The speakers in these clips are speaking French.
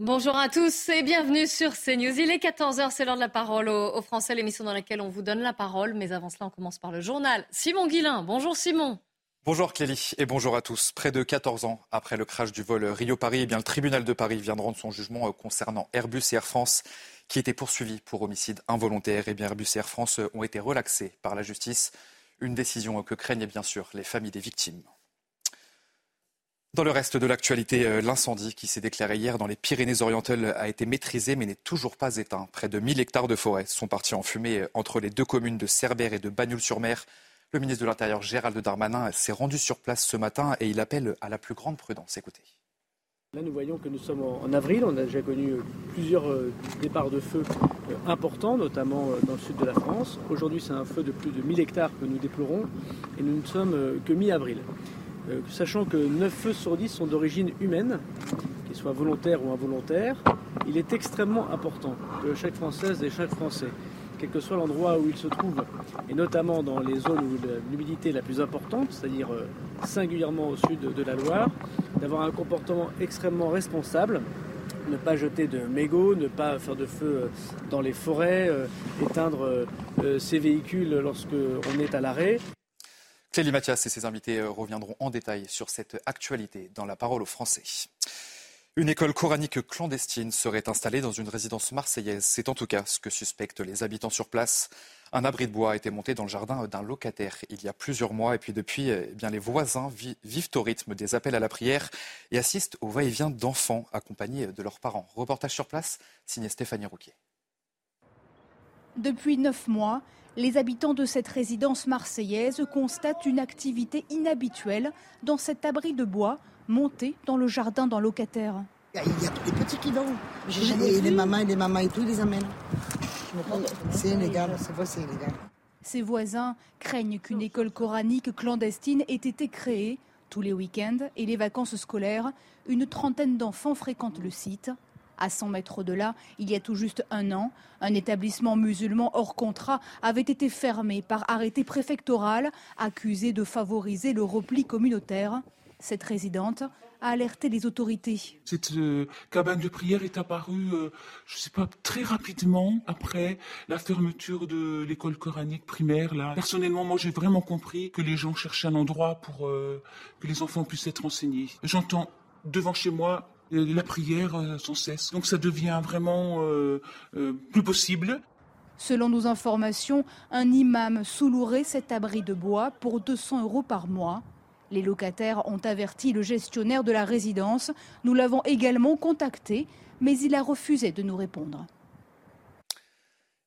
Bonjour à tous et bienvenue sur CNews. Il est 14h, c'est l'heure de la parole aux, Français, l'émission dans laquelle on vous donne la parole. Mais avant cela, on commence par le journal. Simon Guillain, bonjour Simon. Bonjour Clélie et bonjour à tous. Près de 14 ans après le crash du vol Rio-Paris, eh le tribunal de Paris vient de rendre son jugement euh, concernant Airbus et Air France qui étaient poursuivis pour homicide involontaire. Et bien, Airbus et Air France ont été relaxés par la justice. Une décision que craignent bien sûr les familles des victimes. Dans le reste de l'actualité, euh, l'incendie qui s'est déclaré hier dans les Pyrénées-Orientales a été maîtrisé mais n'est toujours pas éteint. Près de 1000 hectares de forêt sont partis en fumée euh, entre les deux communes de Cerbère et de Bagnoul-sur-Mer. Le ministre de l'Intérieur Gérald Darmanin s'est rendu sur place ce matin et il appelle à la plus grande prudence. Écoutez. Là, nous voyons que nous sommes en avril. On a déjà connu euh, plusieurs départs de feu importants, notamment dans le sud de la France. Aujourd'hui, c'est un feu de plus de 1000 hectares que nous déplorons et nous ne sommes que mi-avril. Euh, sachant que 9 feux sur 10 sont d'origine humaine, qu'ils soient volontaires ou involontaires, il est extrêmement important que chaque Française et chaque Français, quel que soit l'endroit où il se trouve, et notamment dans les zones où l'humidité est la plus importante, c'est-à-dire euh, singulièrement au sud de la Loire, d'avoir un comportement extrêmement responsable, ne pas jeter de mégots, ne pas faire de feu euh, dans les forêts, éteindre ses véhicules lorsque on est à l'arrêt. Clélie Mathias et ses invités euh, reviendront en détail sur cette actualité dans la parole aux Français. Une école coranique clandestine serait installée dans une résidence marseillaise. C'est en tout cas ce que suspectent les habitants sur place. Un abri de bois a été monté dans le jardin d'un locataire il y a plusieurs mois. Et puis depuis, eh bien, les voisins vivent au rythme des appels à la prière et assistent au va-et-vient d'enfants accompagnés de leurs parents. Reportage sur place, signé Stéphanie Rouquier. Depuis neuf mois, les habitants de cette résidence marseillaise constatent une activité inhabituelle dans cet abri de bois monté dans le jardin d'un locataire. Il y a tous les petits qui dorment. Et les mamans et les mamans et tout, ils les amènent. C'est illégal, c'est vrai, c'est illégal. Ses voisins craignent qu'une école coranique clandestine ait été créée. Tous les week-ends et les vacances scolaires, une trentaine d'enfants fréquentent le site. À 100 mètres de là, il y a tout juste un an, un établissement musulman hors contrat avait été fermé par arrêté préfectoral, accusé de favoriser le repli communautaire. Cette résidente a alerté les autorités. Cette euh, cabane de prière est apparue, euh, je ne sais pas, très rapidement après la fermeture de l'école coranique primaire. Là. Personnellement, moi, j'ai vraiment compris que les gens cherchaient un endroit pour euh, que les enfants puissent être enseignés. J'entends devant chez moi la prière euh, sans cesse. Donc ça devient vraiment euh, euh, plus possible. Selon nos informations, un imam sous-louerait cet abri de bois pour 200 euros par mois. Les locataires ont averti le gestionnaire de la résidence. Nous l'avons également contacté, mais il a refusé de nous répondre.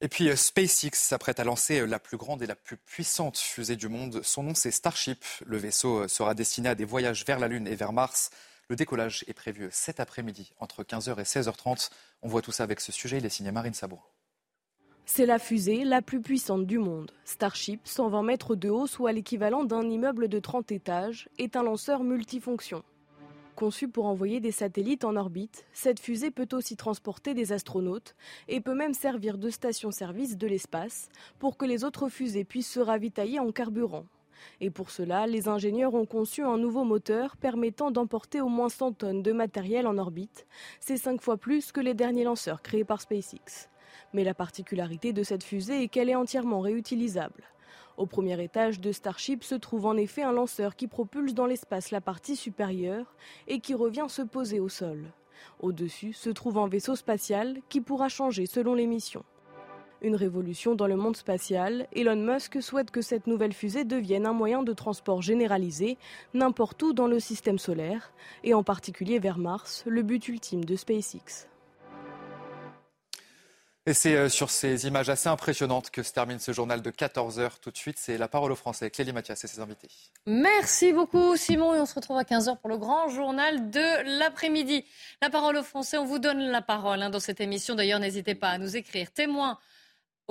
Et puis SpaceX s'apprête à lancer la plus grande et la plus puissante fusée du monde. Son nom c'est Starship. Le vaisseau sera destiné à des voyages vers la Lune et vers Mars. Le décollage est prévu cet après-midi entre 15h et 16h30. On voit tout ça avec ce sujet. Il est signé Marine Sabourin. C'est la fusée la plus puissante du monde. Starship, 120 mètres de haut, soit l'équivalent d'un immeuble de 30 étages, est un lanceur multifonction. Conçu pour envoyer des satellites en orbite, cette fusée peut aussi transporter des astronautes et peut même servir de station-service de l'espace pour que les autres fusées puissent se ravitailler en carburant. Et pour cela, les ingénieurs ont conçu un nouveau moteur permettant d'emporter au moins 100 tonnes de matériel en orbite. C'est cinq fois plus que les derniers lanceurs créés par SpaceX. Mais la particularité de cette fusée est qu'elle est entièrement réutilisable. Au premier étage de Starship se trouve en effet un lanceur qui propulse dans l'espace la partie supérieure et qui revient se poser au sol. Au-dessus se trouve un vaisseau spatial qui pourra changer selon les missions. Une révolution dans le monde spatial, Elon Musk souhaite que cette nouvelle fusée devienne un moyen de transport généralisé n'importe où dans le système solaire, et en particulier vers Mars, le but ultime de SpaceX. Et c'est euh, sur ces images assez impressionnantes que se termine ce journal de 14h. Tout de suite, c'est la parole aux Français. Clélie Mathias et ses invités. Merci beaucoup Simon et on se retrouve à 15h pour le grand journal de l'après-midi. La parole aux Français, on vous donne la parole hein, dans cette émission. D'ailleurs, n'hésitez pas à nous écrire témoin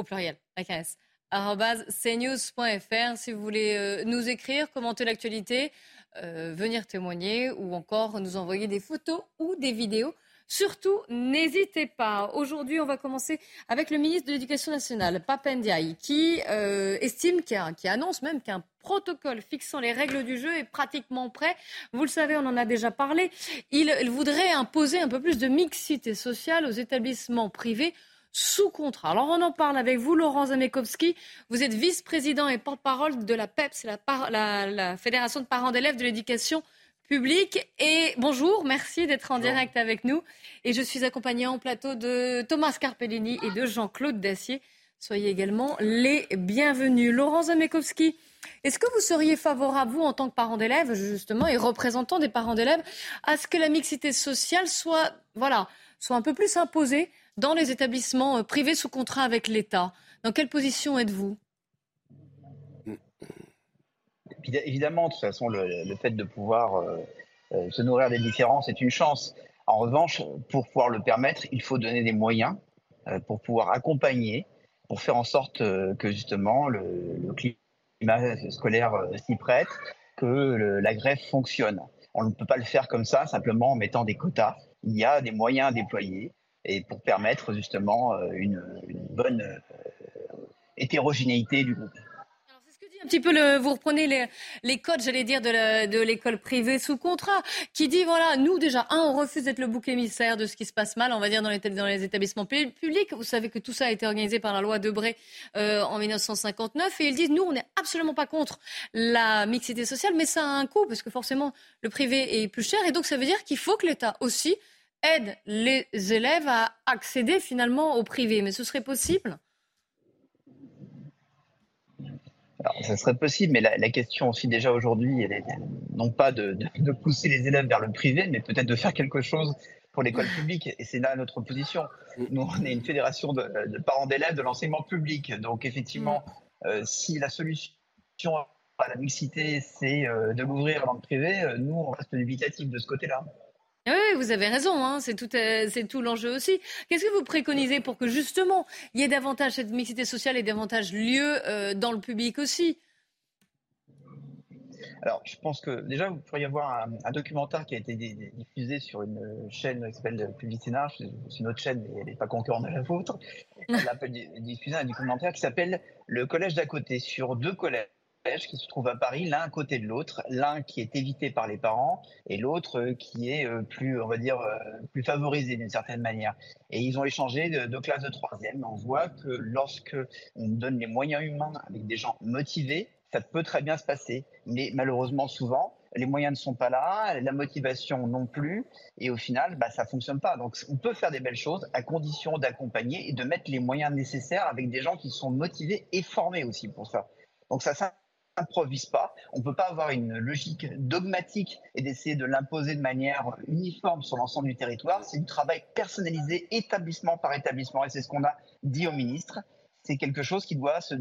au pluriel, AKS, cnews.fr si vous voulez euh, nous écrire, commenter l'actualité, euh, venir témoigner ou encore nous envoyer des photos ou des vidéos Surtout, n'hésitez pas. Aujourd'hui, on va commencer avec le ministre de l'Éducation nationale, Papendiaï, qui euh, estime, qui, annonce même qu'un protocole fixant les règles du jeu est pratiquement prêt. Vous le savez, on en a déjà parlé. Il, voudrait imposer un peu plus de mixité sociale aux établissements privés sous contrat. Alors on en parle avec vous, Laurent Zamekowski. Vous êtes vice-président et porte-parole de la PEPS, la, la Fédération de parents d'élèves de l'éducation public. Et bonjour, merci d'être en direct avec nous. Et je suis accompagnée en plateau de Thomas Carpellini et de Jean-Claude Dacier. Soyez également les bienvenus. Laurent Zamekowski, est-ce que vous seriez favorable, vous, en tant que parent d'élèves, justement, et représentant des parents d'élèves, à ce que la mixité sociale soit, voilà, soit un peu plus imposée dans les établissements euh, privés sous contrat avec l'État Dans quelle position êtes-vous? Évidemment, de toute façon, le, fait de pouvoir euh, euh, se nourrir des différences est une chance. En revanche, pour pouvoir le permettre, il faut donner des moyens pour pouvoir accompagner, pour faire en sorte que justement le, climat scolaire s'y prête, que la greffe fonctionne. On ne peut pas le faire comme ça, simplement en mettant des quotas. Il y a des moyens à déployer et pour permettre justement une bonne hétérogénéité du groupe un petit peu vous reprenez les, codes, j'allais dire, de l'école privée sous contrat, qui dit voilà, nous déjà, un, on refuse d'être le bouc émissaire de ce qui se passe mal, on va dire dans les, dans les établissements publics. Vous savez que tout ça a été organisé par la loi Debré euh, en 1959, et ils disent nous, on n'est absolument pas contre la mixité sociale, mais ça a un coût parce que forcément le privé est plus cher, et donc ça veut dire qu'il faut que l'État aussi aide les élèves à accéder finalement au privé. Mais ce serait possible? Alors, ça serait possible, mais la, question aussi déjà aujourd'hui, elle est non pas de, pousser les élèves vers le privé, mais peut-être de faire quelque chose pour l'école publique. Et c'est là notre position. Nous, on est une fédération de, parents d'élèves de l'enseignement public. Donc, effectivement, mm. euh, si la solution à la mixité, c'est euh, de l'ouvrir dans le privé, euh, nous, on reste dubitatif de ce côté-là. Oui, vous avez raison, hein, c'est tout, euh, c'est tout l'enjeu aussi. Qu'est-ce que vous préconisez pour que justement il y ait davantage cette mixité sociale et davantage lieu euh, dans le public aussi? Alors, je pense que déjà, vous pourriez avoir un, documentaire qui a été diffusé sur une chaîne qui s'appelle Public Scénar. C'est une autre chaîne, mais elle n'est pas concurrente de la vôtre. Elle a diffusé un documentaire qui s'appelle Le collège d'à côté, sur deux collèges qui se trouvent à Paris, l'un à côté de l'autre, l'un qui est évité par les parents et l'autre euh, qui est euh, plus, on va dire, euh, plus favorisé d'une certaine manière. Et ils ont échangé de, de classe de troisième. On voit que lorsque on donne les moyens humains avec des gens motivés, ça peut très bien se passer. Mais malheureusement, souvent, les moyens ne sont pas là, la motivation non plus, et au final, bah, ça fonctionne pas. Donc, on peut faire des belles choses à condition d'accompagner et de mettre les moyens nécessaires avec des gens qui sont motivés et formés aussi pour ça. Donc, ça, ça improvise pas. On ne peut pas avoir une logique dogmatique et d'essayer de l'imposer de manière uniforme sur l'ensemble du territoire. C'est du travail personnalisé établissement par établissement et c'est ce qu'on a dit au ministre. C'est quelque chose qui doit se,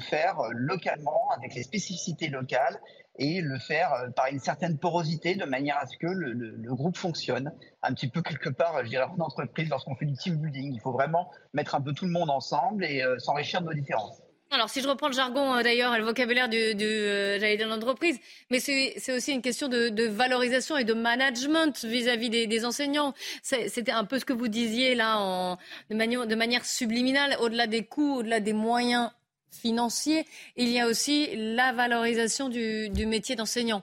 faire localement avec les spécificités locales et le faire par une certaine porosité de manière à ce que le, le groupe fonctionne. Un petit peu quelque part, je dirais, en entreprise, lorsqu'on fait du team building, il faut vraiment mettre un peu tout le monde ensemble et euh, s'enrichir de nos différences. Alors, si je reprends le jargon euh, d'ailleurs et le vocabulaire du, euh, j'allais dire l'entreprise, mais c'est aussi une question de, valorisation et de management vis-à-vis des, enseignants. C'était un peu ce que vous disiez là, de, manière, subliminale, au-delà des coûts, au-delà des moyens financiers, il y a aussi la valorisation du, du métier d'enseignant.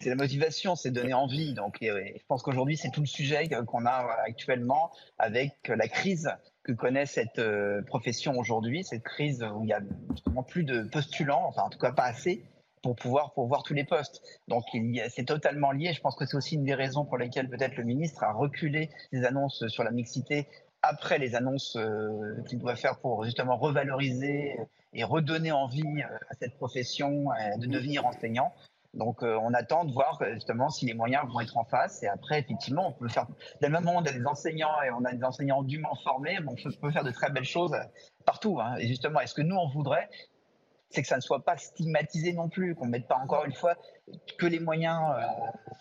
C'est la motivation, c'est donner envie. Donc, je pense qu'aujourd'hui, c'est tout le sujet qu'on a actuellement avec la crise que connaît cette euh, profession aujourd'hui, cette crise où il y a justement plus de postulants, enfin en tout cas pas assez, pour pouvoir voir tous les postes. Donc c'est totalement lié. Je pense que c'est aussi une des raisons pour lesquelles peut-être le ministre a reculé ses annonces sur la mixité après les annonces euh, qu'il doit faire pour justement revaloriser et redonner envie euh, à cette profession de devenir enseignant. Donc on attend de voir justement si les moyens vont être en face. Et après, effectivement, on peut faire. Dès le moment où on a des enseignants et on a des enseignants dûment formés, on peut faire de très belles choses partout. Hein. Et justement, est-ce que nous, on voudrait c'est que ça ne soit pas stigmatisé non plus, qu'on ne mette pas encore une fois que les moyens euh,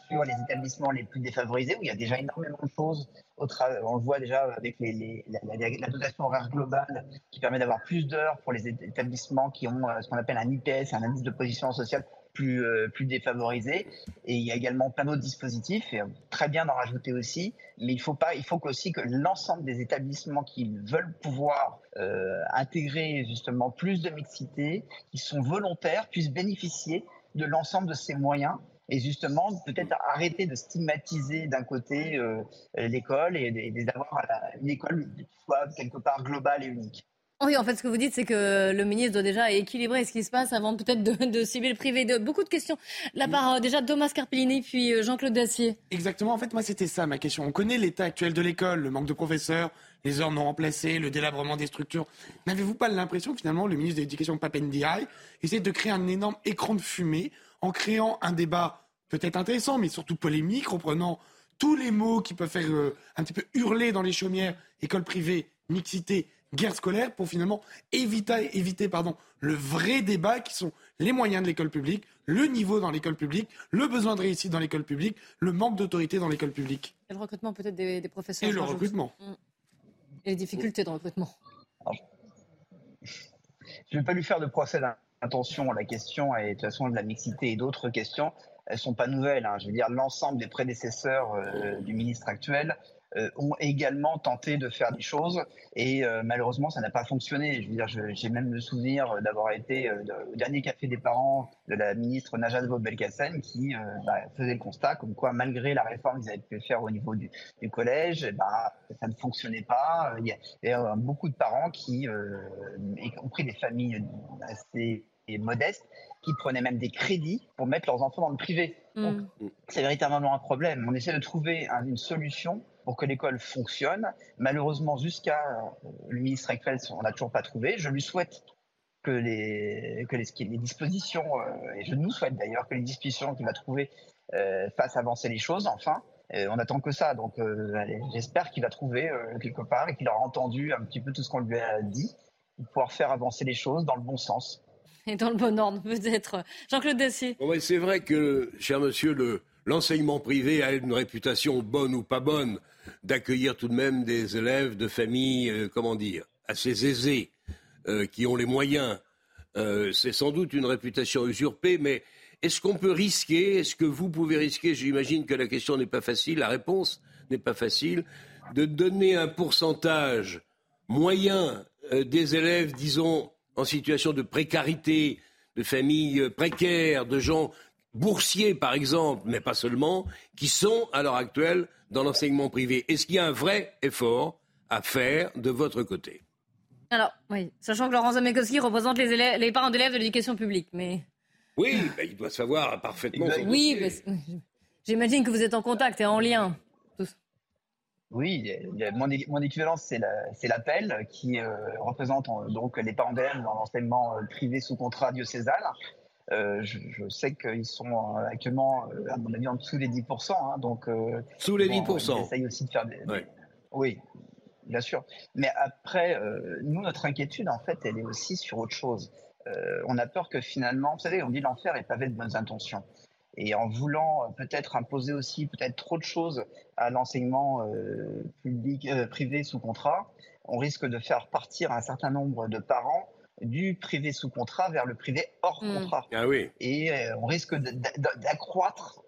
sur les établissements les plus défavorisés, où il y a déjà énormément de choses. On le voit déjà avec la, dotation horaire globale qui permet d'avoir plus d'heures pour les établissements qui ont euh, ce qu'on appelle un IPS, un indice de position sociale plus, euh, défavorisés. Et il y a également plein d'autres dispositifs, et très bien d'en rajouter aussi. Mais il faut pas, il faut aussi que l'ensemble des établissements qui veulent pouvoir euh, intégrer justement plus de mixité, qui sont volontaires, puissent bénéficier de l'ensemble de ces moyens et justement peut-être arrêter de stigmatiser d'un côté euh, l'école et, d'avoir une école qui soit quelque part globale et unique. Oui, en fait, ce que vous dites, c'est que le ministre doit déjà équilibrer ce qui se passe avant peut-être de, cibler le privé. De, beaucoup de questions. La part euh, déjà Thomas Carpellini, puis euh, Jean-Claude Dacier. Exactement. En fait, moi, c'était ça ma question. On connaît l'état actuel de l'école, le manque de professeurs, les heures non remplacées, le délabrement des structures. N'avez-vous pas l'impression que finalement, le ministre de l'Éducation, Papendiaï, essaie de créer un énorme écran de fumée en créant un débat peut-être intéressant, mais surtout polémique, reprenant tous les mots qui peuvent faire euh, un petit peu hurler dans les chaumières, école privée, mixité, guerre scolaire pour finalement éviter, éviter pardon, le vrai débat qui sont les moyens de l'école publique, le niveau dans l'école publique, le besoin de réussite dans l'école publique, le manque d'autorité dans l'école publique. Et le recrutement peut-être des, professeurs. Et le recrutement. Mm. Et les difficultés de recrutement. je ne vais pas lui faire de procès d'intention. La question et de toute façon de la mixité et d'autres questions, elles sont pas nouvelles. Hein. Je veux dire, l'ensemble des prédécesseurs euh, du ministre actuel euh, ont également tenté de faire des choses et euh, malheureusement ça n'a pas fonctionné. Je veux dire, j'ai même le souvenir d'avoir été euh, au dernier café des parents de la ministre Najat Vaud-Belkacem qui bah, faisait le constat comme quoi malgré la réforme qu'ils avaient pu faire au niveau du, du collège, bah, ça ne fonctionnait pas. Il y a, beaucoup de parents qui, y compris des familles assez modestes, qui prenaient même des crédits pour mettre leurs enfants dans le privé. Mm. c'est véritablement un problème. On essaie de trouver une solution pour que l'école fonctionne. Malheureusement, jusqu'à euh, le ministre actuel, on n'a toujours pas trouvé. Je lui souhaite que les, que les, les dispositions, euh, et je nous souhaite d'ailleurs que les dispositions qu'il va trouver euh, fassent avancer les choses, enfin. on attend que ça, donc j'espère qu'il va trouver quelque part et qu'il aura entendu un petit peu tout ce qu'on lui a dit pour pouvoir faire avancer les choses dans le bon sens. Et dans le bon ordre, peut-être. Jean-Claude Dessier. Bon, c'est vrai que, cher monsieur, le, l'enseignement privé a une réputation bonne ou pas bonne d'accueillir tout de même des élèves de familles, euh, comment dire, assez aisées, euh, qui ont les moyens. Euh, c'est sans doute une réputation usurpée, mais est-ce qu'on peut risquer, est-ce que vous pouvez risquer, j'imagine que la question n'est pas facile, la réponse n'est pas facile, de donner un pourcentage moyen des élèves, disons, en situation de précarité, de familles précaires, de gens boursiers, par exemple, mais pas seulement, qui sont à l'heure actuelle dans l'enseignement privé. Est-ce qu'il y a un vrai effort à faire de votre côté? Alors, oui, sachant que Laurent Zamekowski représente les, élèves, les parents d'élèves de l'éducation publique, mais... Oui, ben, il doit savoir parfaitement. Oui, j'imagine que vous êtes en contact et en lien. Oui, mon, mon équivalence, c'est l'appel qui euh, représente donc les parents d'élèves dans l'enseignement euh, privé sous contrat diocésaire. Euh, je, je, sais qu'ils sont euh, actuellement, euh, à mon avis, en dessous des 10%. Hein, donc, Sous les 10%. Ils essayent aussi de faire des. Oui, bien sûr. Mais après, nous, notre inquiétude, en fait, elle est aussi sur autre chose. on a peur que finalement, vous savez, on dit l'enfer est pavé de bonnes intentions. Et en voulant peut-être imposer aussi peut-être trop de choses à l'enseignement public, privé sous contrat, on risque de faire partir un certain nombre de parents du privé sous contrat vers le privé hors hmm. contrat. Ah oui. Et euh, on risque d'accroître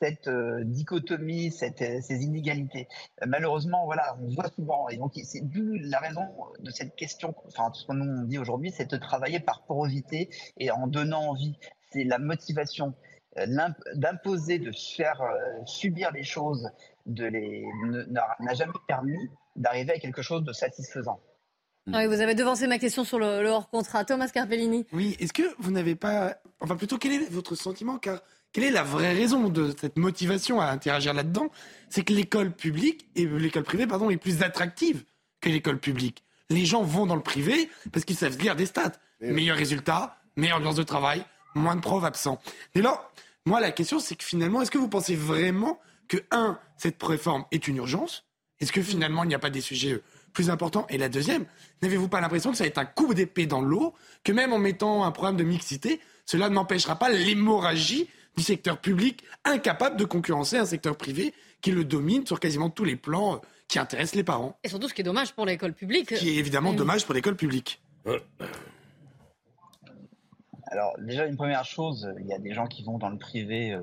cette euh, dichotomie, cette, euh, ces inégalités. malheureusement, voilà, on voit souvent, et donc c'est d'où la raison de cette question, enfin ce qu'on nous dit aujourd'hui, c'est de travailler par porosité et en donnant envie. C'est la motivation d'imposer, de faire subir les choses, de les n'a jamais permis d'arriver à quelque chose de satisfaisant. Mm. Oui, vous avez devancé ma question sur le, hors-contrat. Thomas Carpellini. Oui, est-ce que vous n'avez pas. Enfin, plutôt, quel est votre sentiment? Car quelle est la vraie raison de cette motivation à interagir là-dedans? C'est que l'école publique, et l'école privée, pardon, est plus attractive que l'école publique. Les gens vont dans le privé parce qu'ils savent lire des stats. Meilleurs résultats, meilleure ambiance de travail, moins de profs absents. Dès lors, Moi, la question, c'est que finalement, est-ce que vous pensez vraiment que, un, cette réforme est une urgence? Est-ce que finalement, il n'y a pas des sujets plus importants Et la deuxième, n'avez-vous pas l'impression que ça va être un coup d'épée dans l'eau, que même en mettant un programme de mixité, cela n'empêchera pas l'hémorragie du secteur public incapable de concurrencer un secteur privé qui le domine sur quasiment tous les plans euh, qui intéressent les parents. Et surtout, ce qui est dommage pour l'école publique. Ce qui est évidemment dommage pour l'école publique. Alors déjà une première chose, il y a des gens qui vont dans le privé euh,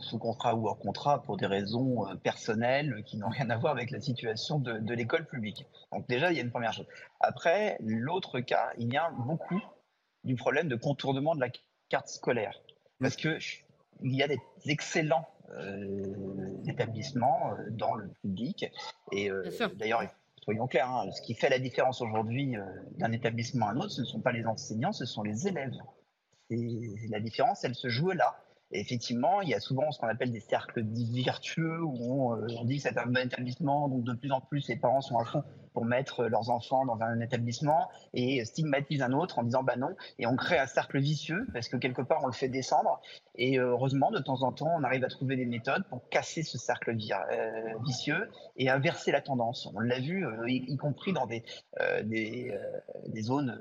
sous contrat ou hors contrat pour des raisons euh, personnelles qui n'ont rien à voir avec la situation de, de l'école publique. Donc déjà il y a une première chose. Après l'autre cas, il y a beaucoup du problème de contournement de la carte scolaire parce que il y a des excellents euh, établissements euh, dans le public. Et euh, d'ailleurs, soyons clairs, hein, ce qui fait la différence aujourd'hui d'un établissement à un autre, ce ne sont pas les enseignants, ce sont les élèves. Et la différence, elle se joue là. Effectivement, il y a souvent ce qu'on appelle des cercles virtueux où on, on dit que c'est un bon établissement, donc de plus en plus les parents sont à fond pour mettre leurs enfants dans un établissement et stigmatise un autre en disant bah non. Et on crée un cercle vicieux parce que quelque part on le fait descendre. Et euh, heureusement, de temps en temps, on arrive à trouver des méthodes pour casser ce cercle euh, vicieux et inverser la tendance. On l'a vu, euh, y, compris dans des, des, des, zones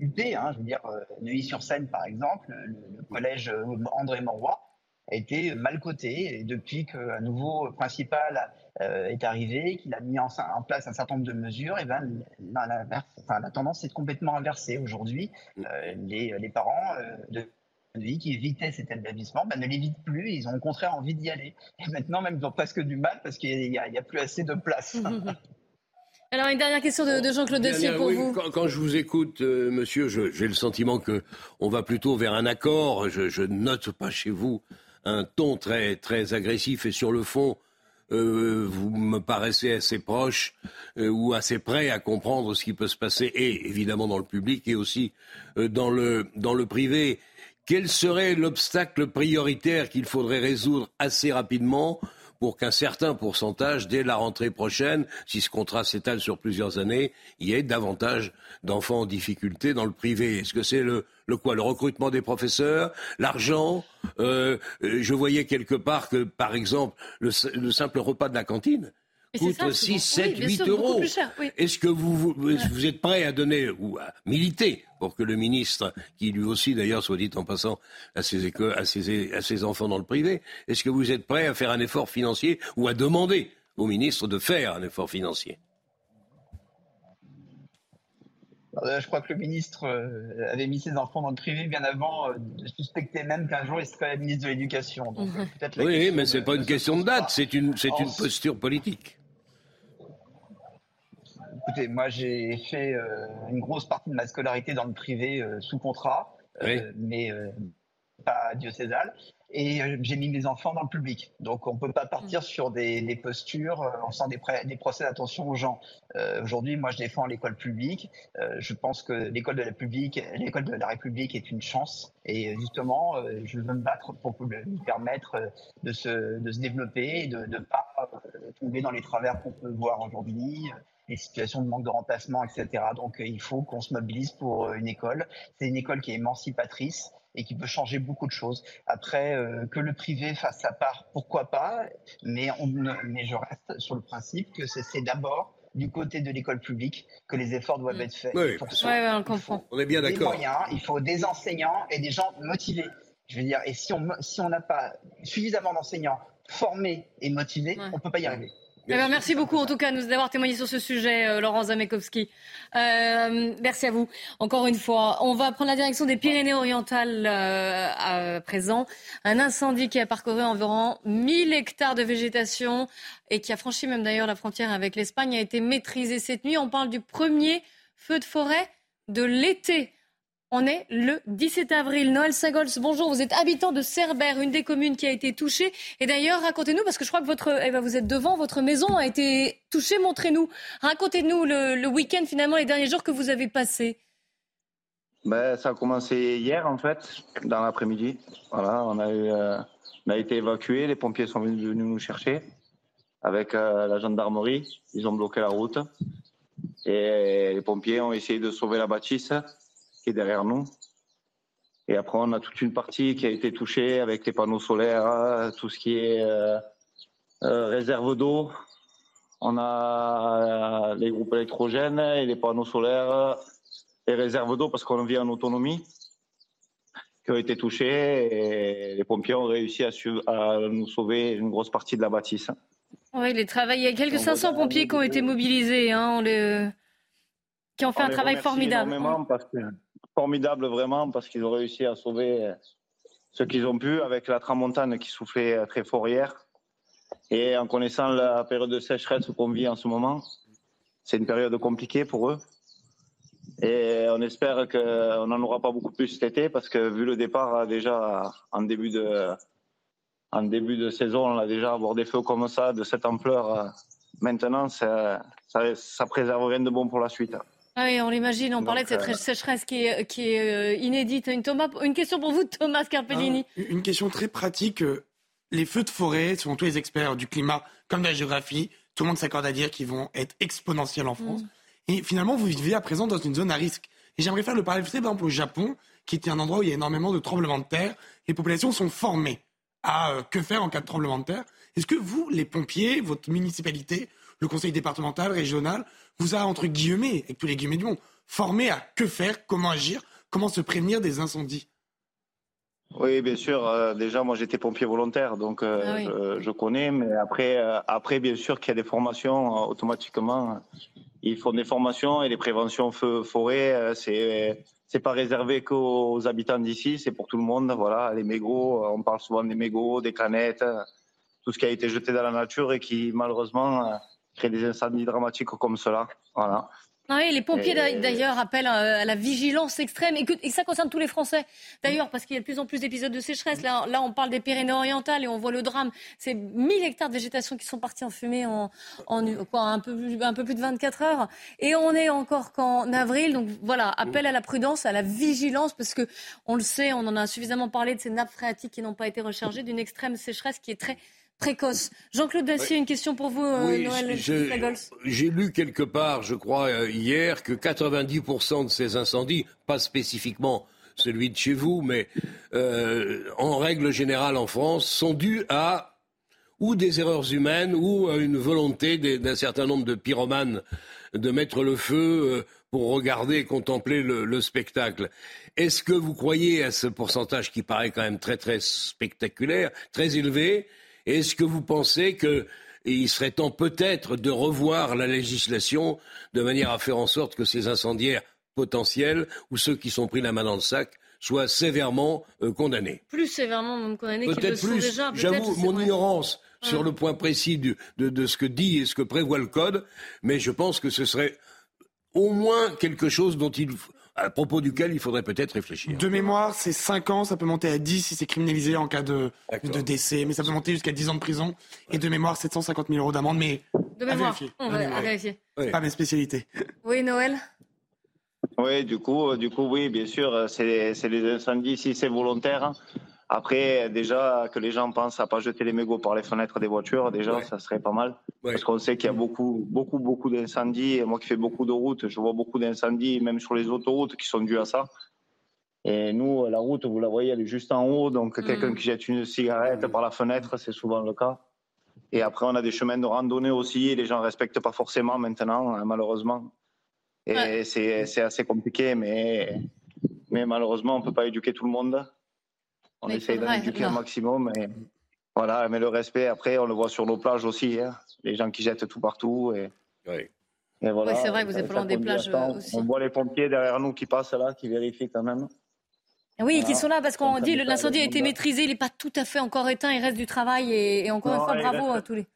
UP. Hein, je veux dire, Neuilly-sur-Seine par exemple, le, le collège André Mauroy a été mal coté. Et depuis qu'un nouveau principal euh, est arrivé, qu'il a mis en, place un certain nombre de mesures, et ben, la, la tendance est complètement inversée. Aujourd'hui, mm. euh, les, les, parents euh, de vie qui évitaient cet établissement ben, ne l'évitent plus, ils ont au contraire envie d'y aller. Et maintenant, même, ils ont presque du mal parce qu'il n'y a, a, plus assez de place. Alors, une dernière question de, Jean-Claude Dessier pour vous. Quand, je vous écoute, monsieur, j'ai le sentiment que on va plutôt vers un accord. Je, ne note pas chez vous un ton très, agressif et sur le fond, euh, vous me paraissez assez proche euh, ou assez près à comprendre ce qui peut se passer, et évidemment dans le public et aussi euh, dans, le, dans le privé. Quel serait l'obstacle prioritaire qu'il faudrait résoudre assez rapidement pour qu'un certain pourcentage, dès la rentrée prochaine, si ce contrat s'étale sur plusieurs années, il y ait davantage d'enfants en difficulté dans le privé. Est-ce que c'est le, quoi Le recrutement des professeurs L'argent euh, Je voyais quelque part que, par exemple, le, simple repas de la cantine coûte 6, 7, 8 euros. Est-ce que vous, vous, êtes prêt à donner ou à militer pour que le ministre, qui lui aussi d'ailleurs, soit dit en passant, à ses, écoles, à ses, à ses enfants dans le privé, est-ce que vous êtes prêt à faire un effort financier ou à demander au ministre de faire un effort financier? Je crois que le ministre euh, avait mis ses enfants dans le privé bien avant euh, de suspecter même qu'un jour il serait ministre de l'Éducation. oui, mais ce n'est pas une question de date, c'est une, c'est une posture politique. Écoutez, moi j'ai fait euh, une grosse partie de ma scolarité dans le privé sous contrat, mais pas diocésaal et euh, j'ai mis mes enfants dans le public. Donc on ne peut pas partir sur des, postures euh, en faisant des, des procès d'attention aux gens. Euh, aujourd'hui, moi je défends l'école publique. je pense que l'école de la publique, l'école de la République est une chance. Et justement, je veux me battre pour lui permettre de se, de se développer et de ne pas tomber dans les travers qu'on peut voir aujourd'hui les situations de manque de remplacement, etc. Donc il faut qu'on se mobilise pour une école. C'est une école qui est émancipatrice et qui peut changer beaucoup de choses. Après, euh, que le privé fasse sa part, pourquoi pas, mais, on, mais je reste sur le principe que c'est d'abord du côté de l'école publique que les efforts doivent mm. être faits. Oui, on comprend. On est bien d'accord. Il faut des enseignants et des gens motivés. Je veux dire, et si on si on n'a pas suffisamment d'enseignants formés et motivés, on ne peut pas y arriver. Eh ben, merci beaucoup en tout cas d'avoir témoigné sur ce sujet, euh, Laurent Zamekowski. Euh, merci à vous. Encore une fois, on va prendre la direction des Pyrénées-Orientales euh, à présent. Un incendie qui a parcouru environ 1000 hectares de végétation et qui a franchi même d'ailleurs la frontière avec l'Espagne a été maîtrisé cette nuit. On parle du premier feu de forêt de l'été. On est le 17 avril. Noël Sagols, bonjour. Vous êtes habitant de Cerbère, une des communes qui a été touchée. Et d'ailleurs, racontez-nous, parce que je crois que votre, eh ben, vous êtes devant, votre maison a été touchée. Montrez-nous. Racontez-nous le, week-end, finalement, les derniers jours que vous avez passés. Ben, ça a commencé hier, en fait, dans l'après-midi. Voilà, on a, eu, euh, on a été évacués. Les pompiers sont venus nous chercher avec euh, la gendarmerie. Ils ont bloqué la route. Et les pompiers ont essayé de sauver la bâtisse qui est derrière nous. Et après, on a toute une partie qui a été touchée avec les panneaux solaires, tout ce qui est euh, euh, réserve d'eau. On a les groupes électrogènes et les panneaux solaires et réserves d'eau parce qu'on vit en autonomie qui ont été touchés et les pompiers ont réussi à, à nous sauver une grosse partie de la bâtisse. Oui, les travail... il y a quelques 500 pompiers qui ont été mobilisés, hein, qui ont fait un travail formidable. Parce que... Formidable vraiment parce qu'ils ont réussi à sauver ce qu'ils ont pu avec la tramontane qui soufflait très fort hier. Et en connaissant la période de sécheresse qu'on vit en ce moment, c'est une période compliquée pour eux. Et on espère qu'on n'en aura pas beaucoup plus cet été parce que vu le départ déjà en début de, en début de saison, on a déjà avoir des feux comme ça, de cette ampleur. Maintenant, ça, ça, ça préserve rien de bon pour la suite. Ah oui, on l'imagine, on parlait de cette euh, sécheresse qui est, qui est euh, inédite. Une, Thomas, une question pour vous, Thomas Carpellini. Ah, une question très pratique. Les feux de forêt, selon tous les experts du climat comme de la géographie, tout le monde s'accorde à dire qu'ils vont être exponentiels en France. Mm. Et finalement, vous vivez à présent dans une zone à risque. Et j'aimerais faire le parallèle, par exemple, au Japon, qui est un endroit où il y a énormément de tremblements de terre. Les populations sont formées à euh, que faire en cas de tremblement de terre. Est-ce que vous, les pompiers, votre municipalité, le conseil départemental, régional, vous a, entre guillemets, avec tous les guillemets du monde, formé à que faire, comment agir, comment se prévenir des incendies oui, bien sûr. Euh, déjà, moi, j'étais pompier volontaire, donc euh, ah je, connais. Mais après, après bien sûr, qu'il y a des formations automatiquement ils font des formations et les préventions feu forêt, euh, c'est c'est pas réservé qu'aux habitants d'ici, c'est pour tout le monde. Voilà, les mégots, euh, on parle souvent des mégots, des canettes, tout ce qui a été jeté dans la nature et qui malheureusement euh, crée des incendies dramatiques comme cela. Voilà. Ah oui, les pompiers d'ailleurs appellent euh, à la vigilance extrême et, que, et ça concerne tous les Français d'ailleurs parce qu'il y a de plus en plus d'épisodes de sécheresse. Là, là, on parle des Pyrénées-Orientales et on voit le drame. C'est 1000 hectares de végétation qui sont partis en fumée en, en quoi, un, peu, un peu plus de 24 heures. Et on est encore qu'en avril. Donc voilà, appel à la prudence, à la vigilance parce que on le sait, on en a suffisamment parlé de ces nappes phréatiques qui n'ont pas été rechargées, d'une extrême sécheresse qui est très précoce. Jean-Claude Dacier, une question pour vous, euh, Noël J'ai lu quelque part, je crois, euh, hier, que 90% de ces incendies, pas spécifiquement celui de chez vous, mais euh, en règle générale en France, sont dus à ou des erreurs humaines ou à une volonté d'un certain nombre de pyromanes de mettre le feu pour regarder et contempler le, le spectacle. Est-ce que vous croyez à ce pourcentage qui paraît quand même très très spectaculaire, très élevé est-ce que vous pensez qu'il serait temps peut-être de revoir la législation de manière à faire en sorte que ces incendiaires potentiels ou ceux qui sont pris la main dans le sac soient sévèrement euh, condamnés? Plus sévèrement condamnés qu'ils le sont déjà. J'avoue mon ignorance sur le point précis de, de ce que dit et ce que prévoit le code, mais je pense que ce serait au moins quelque chose dont il à propos duquel il faudrait peut-être réfléchir. De mémoire, c'est 5 ans, ça peut monter à 10 si c'est criminalisé en cas de, de, décès, mais ça peut monter jusqu'à 10 ans de prison. Et de mémoire, 750 000 euros d'amende, mais de mémoire, on va vérifier. Pas mes spécialités. Oui, Noël? Oui, du coup, du coup, oui, bien sûr, c'est les incendies, si c'est volontaire, après, déjà, que les gens pensent à pas jeter les mégots par les fenêtres des voitures, déjà, ça serait pas mal. Parce qu'on sait qu'il y a beaucoup, beaucoup, beaucoup d'incendies. Moi qui fais beaucoup de routes, je vois beaucoup d'incendies, même sur les autoroutes, qui sont dus à ça. Et nous, la route, vous la voyez, elle est juste en haut. Donc, mm. quelqu'un qui jette une cigarette par la fenêtre, c'est souvent le cas. Et après, on a des chemins de randonnée aussi, et les gens ne respectent pas forcément maintenant, hein, malheureusement. Et c'est assez compliqué, mais, mais malheureusement, on ne peut pas éduquer tout le monde. On essaye d'en éduquer un maximum. Mais, voilà, mais le respect, après, on le voit sur nos plages aussi. Hein. Les gens qui jettent tout partout. Et, oui. voilà, c'est vrai que vous êtes pas des plages euh, aussi. On voit les pompiers derrière nous qui passent là, qui vérifient quand même. Oui, qui sont là parce qu'on dit que l'incendie a été maîtrisé, il n'est pas tout à fait encore éteint, il reste du travail et, encore une fois, bravo à tous les.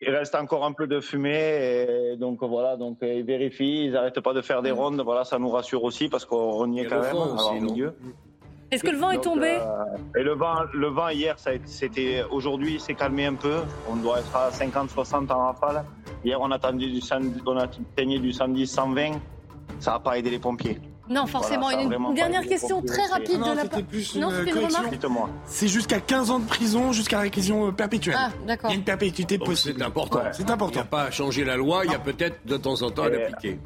Il reste encore un peu de fumée, et donc voilà, donc ils vérifient, ils n'arrêtent pas de faire des mm. rondes, voilà, ça nous rassure aussi parce qu'on y est quand même, au milieu. Est-ce que le vent est tombé euh, Et le vent, le vent hier, c'était aujourd'hui, s'est calmé un peu. On doit être à 50-60 en rafale. Hier, on a attendu du 100, on a du 110, 120. Ça n'a pas aidé les pompiers. Non, forcément. une, dernière question très rapide non, de la part. Non, c'était une remarque. C'est jusqu'à 15 ans de prison, jusqu'à réquisition euh, perpétuelle. Ah, d'accord. Il y a une perpétuité possible. C'est important. C'est important. Il n'y a pas à changer la loi, il y a peut-être de temps en temps à l'appliquer.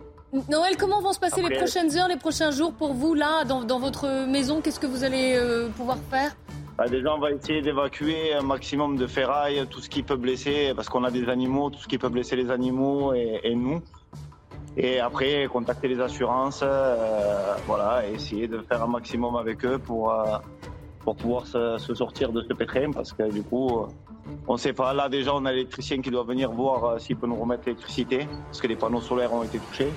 Noël, comment vont se passer les prochaines heures, les prochains jours pour vous, là, dans, dans votre maison? Qu'est-ce que vous allez euh, pouvoir faire? Bah, Déjà, on va essayer d'évacuer un maximum de ferraille, tout ce qui peut blesser, parce qu'on a des animaux, tout ce qui peut blesser les animaux et, et nous. Et après, contacter les assurances, euh, voilà, et essayer de faire un maximum avec eux pour, euh, pour pouvoir se, se, sortir de ce pétrin, parce que du coup, on ne sait pas. Là, déjà, on a l'électricien qui doit venir voir s'il peut nous remettre l'électricité, parce que les panneaux solaires ont été touchés.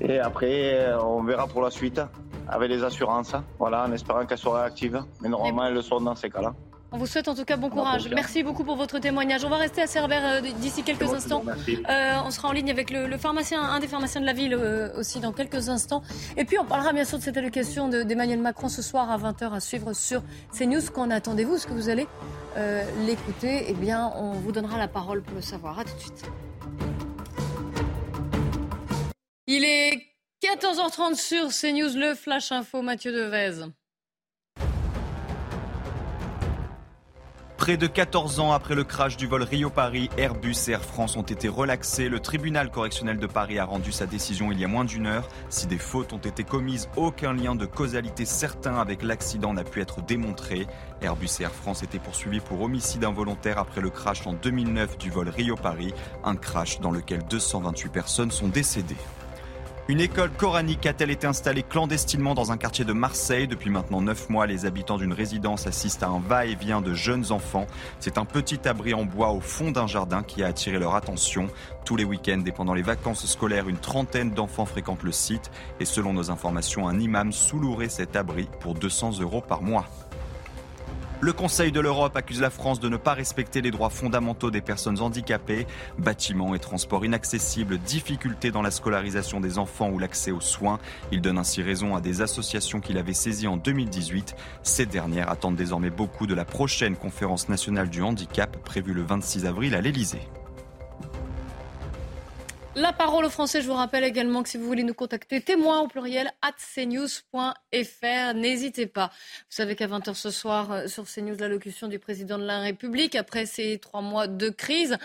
Et après, on verra pour la suite avec les assurances, voilà, en espérant qu'elles soient réactives. Mais normalement, elles le sont dans ces cas-là. On vous souhaite en tout cas bon courage. Merci beaucoup pour votre témoignage. On va rester à Cerbère euh, d'ici quelques instants. Euh, on sera en ligne avec le, le, pharmacien, un des pharmaciens de la ville euh, aussi dans quelques instants. Et puis on parlera bien sûr de cette allocation d'Emmanuel Macron ce soir à 20h à suivre sur CNews. Qu'en attendez-vous? Est-ce que vous allez euh, l'écouter? Eh bien, on vous donnera la parole pour le savoir. À tout de suite. Il est 14h30 sur CNews, le Flash Info, Mathieu Devez. Près de 14 ans après le crash du vol Rio-Paris, Airbus et Air France ont été relaxés. Le tribunal correctionnel de Paris a rendu sa décision il y a moins d'une heure. Si des fautes ont été commises, aucun lien de causalité certain avec l'accident n'a pu être démontré. Airbus et Air France étaient poursuivis pour homicide involontaire après le crash en 2009 du vol Rio-Paris, un crash dans lequel 228 personnes sont décédées. Une école coranique a-t-elle été installée clandestinement dans un quartier de Marseille Depuis maintenant 9 mois, les habitants d'une résidence assistent à un va-et-vient de jeunes enfants. C'est un petit abri en bois au fond d'un jardin qui a attiré leur attention. Tous les week-ends et pendant les vacances scolaires, une trentaine d'enfants fréquentent le site. Et selon nos informations, un imam sous-louerait cet abri pour 200 euros par mois. Le Conseil de l'Europe accuse la France de ne pas respecter les droits fondamentaux des personnes handicapées, bâtiments et transports inaccessibles, difficultés dans la scolarisation des enfants ou l'accès aux soins. Il donne ainsi raison à des associations qu'il avait saisies en 2018. Ces dernières attendent désormais beaucoup de la prochaine conférence nationale du handicap prévue le 26 avril à l'Elysée. La parole aux Français, je vous rappelle également que si vous voulez nous contacter, témoin au pluriel at cnews.fr, n'hésitez pas. Vous savez qu'à 20h ce soir, euh, sur CNews, l'allocution du président de la République après ces trois mois de crise.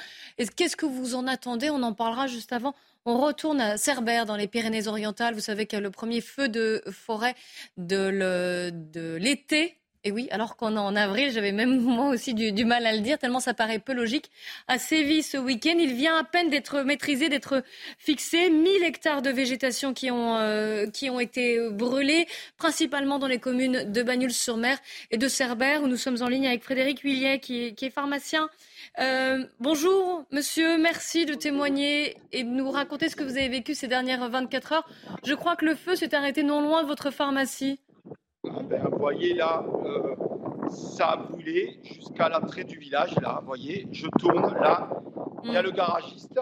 Qu'est-ce que vous en attendez? On en parlera juste avant. On retourne à Cerbère, dans les Pyrénées-Orientales. Vous savez qu'il y a le premier feu de forêt de l'été et oui, alors qu'on est en avril, j'avais même moi aussi du, mal à le dire, tellement ça paraît peu logique. À Séville ce week-end, il vient à peine d'être maîtrisé, d'être fixé. 1000 hectares de végétation qui ont, euh, qui ont été brûlés, principalement dans les communes de Bagnols-sur-Mer et de Cerbère, où nous sommes en ligne avec Frédéric Huillet, qui, qui est pharmacien. Euh, bonjour, monsieur, merci de témoigner et de nous raconter ce que vous avez vécu ces dernières 24 heures. Je crois que le feu s'est arrêté non loin de votre pharmacie. Ah ben, vous voyez là, euh, ça a brûlé jusqu'à l'entrée du village. Là, voyez, je tourne là. Il y a le garagiste.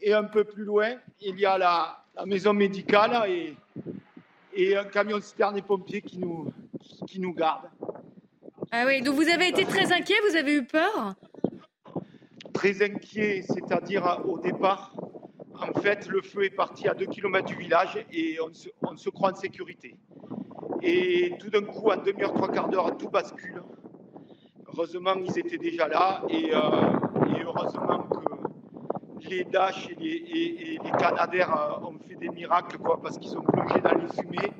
Et un peu plus loin, il y a la, la maison médicale et, et, un camion citerne et pompiers qui nous, qui, qui nous garde. Ah oui, donc vous avez été très inquiet, vous avez eu peur? Très inquiet, c'est-à-dire au départ, en fait, le feu est parti à 2 km du village et on se, on se croit en sécurité. Et tout d'un coup, en demi-heure, trois quarts d'heure, tout bascule. Heureusement, ils étaient déjà là et, euh, et heureusement que les Dash et les, et, et les Canadaires euh, ont fait des miracles quoi, parce qu'ils sont plongés dans les fumées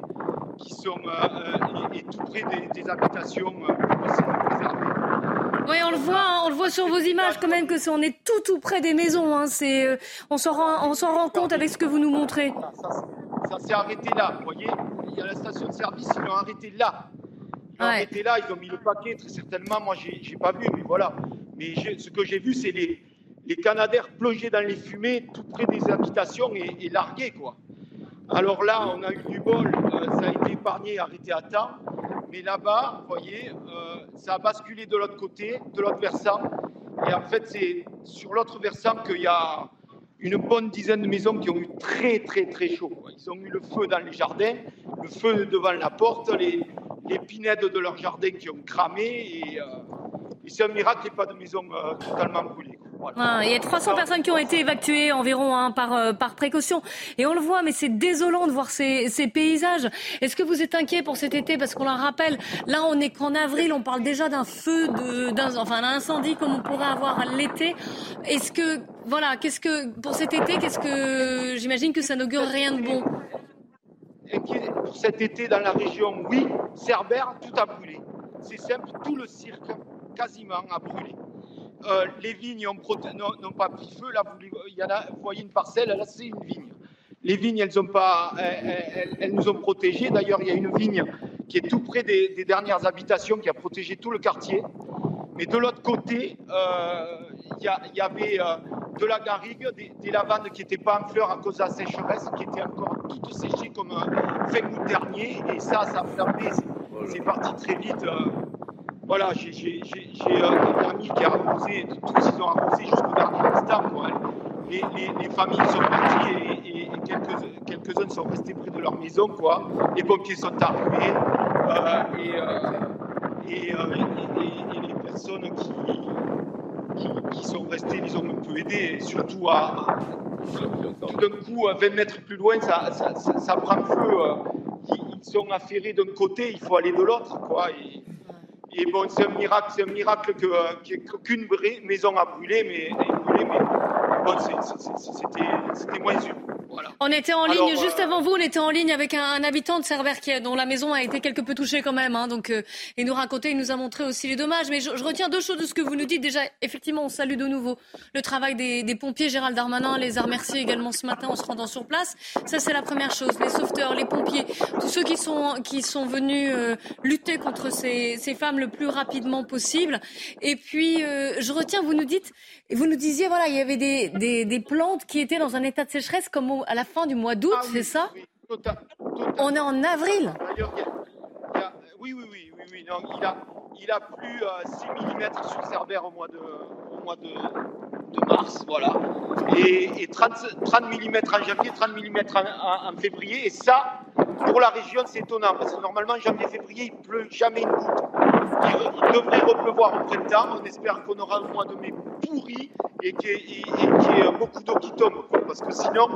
qui sont euh, et, tout près des, des habitations. Oui, on le voit, hein, on le voit sur vos images quand même que est, on est tout tout près des maisons. Hein, c'est, on s'en rend, on s'en rend compte avec ce que vous nous montrez. Ça, ça s'est arrêté là, vous voyez? Il y a la station de service, ils l'ont arrêté là. Ils l'ont ouais. arrêté là, ils ont mis le paquet très certainement. Moi, j'ai, j'ai pas vu, mais voilà. Mais ce que j'ai vu, c'est les, les Canadaires plongés dans les fumées, tout près des habitations et, et largués, quoi. Alors là, on a eu du bol, euh, ça a été épargné, arrêté à temps. Mais là-bas, vous voyez, euh, ça a basculé de l'autre côté, de l'autre versant. Et en fait, c'est sur l'autre versant qu'il y a une bonne dizaine de maisons qui ont eu très, très, très chaud. Ils ont eu le feu dans les jardins, le feu devant la porte, les, pinèdes de leur jardin qui ont cramé. Et, euh, et c'est un miracle qu'il n'y ait pas de maison euh, totalement brûlée. Quoi. il y a 300 personnes qui ont été évacuées environ hein, par, euh, par précaution. Et on le voit, mais c'est désolant de voir ces, ces paysages. Est-ce que vous êtes inquiet pour cet été? Parce qu'on le rappelle, là on n'est qu'en avril, on parle déjà d'un feu, d'un, enfin d'un incendie comme on pourrait avoir l'été. Est-ce que, voilà, qu'est-ce que, pour cet été, qu'est-ce que, j'imagine que ça n'augure rien de bon Pour cet été dans la région, oui, Cerbère, tout a brûlé. C'est simple, tout le cirque quasiment a brûlé. Euh, les vignes n'ont pas pris feu. Là, vous, il y en a, vous voyez une parcelle, là, c'est une vigne. Les vignes, elles, ont pas, elles, nous ont protégés. D'ailleurs, il y a une vigne qui est tout près des, dernières habitations qui a protégé tout le quartier. Mais de l'autre côté, euh, il, y avait euh, de la garrigue, des, lavanes qui n'étaient pas en fleurs à cause de la sécheresse, qui étaient encore toutes séchées comme fin août dernier. Et ça, ça a flambé. C'est parti très vite. Voilà, j'ai euh, un ami qui a arrosé, tous ils ont arrosé jusqu'au dernier instant. Les, les, familles sont parties et, quelques, quelques-uns sont restés près de leur maison. Quoi. Les pompiers sont arrivés euh, euh, et, les personnes qui, sont restées, ils ont un peu aidé, surtout à, tout d'un coup, 20 mètres plus loin, ça, ça, ça, prend feu. Ils sont affairés d'un côté, il faut aller de l'autre. Quoi, et, bon, c'est un miracle, c'est un miracle euh, qu'aucune maison a brûlé, mais, brûlé, mais bon, c'était moins sûr. On était en ligne, juste euh, avant vous, on était en ligne avec un, habitant de qui, dont la maison a été quelque peu touchée quand même. Hein, donc, euh, il nous racontait, il nous a montré aussi les dommages. Mais je, retiens deux choses de ce que vous nous dites. Déjà, effectivement, on salue de nouveau le travail des, pompiers. Gérald Darmanin les a remerciés également ce matin en se rendant sur place. Ça, c'est la première chose. Les sauveteurs, les pompiers, tous ceux qui sont, qui sont venus euh, lutter contre ces, ces, femmes le plus rapidement possible. Et puis, je retiens, vous nous dites, vous nous disiez, voilà, il y avait des, des, des plantes qui étaient dans un état de sécheresse comme au, à la fin du mois d'août, ah c'est ça On est en avril. oui, oui, oui, oui, oui. il, a, il a plu 6 mm sur Cerbère au mois de, au mois de, de mars, voilà. Et, et 30, 30, mm en janvier, 30 mm en, en, février. Et ça, pour la région, c'est étonnant, parce que normalement, janvier-février, il pleut jamais une goutte. Il, devrait repleuvoir au printemps. On espère qu'on aura un mois de mai pourri et qu'il y, ait beaucoup d'eau qui tombe. Parce que sinon,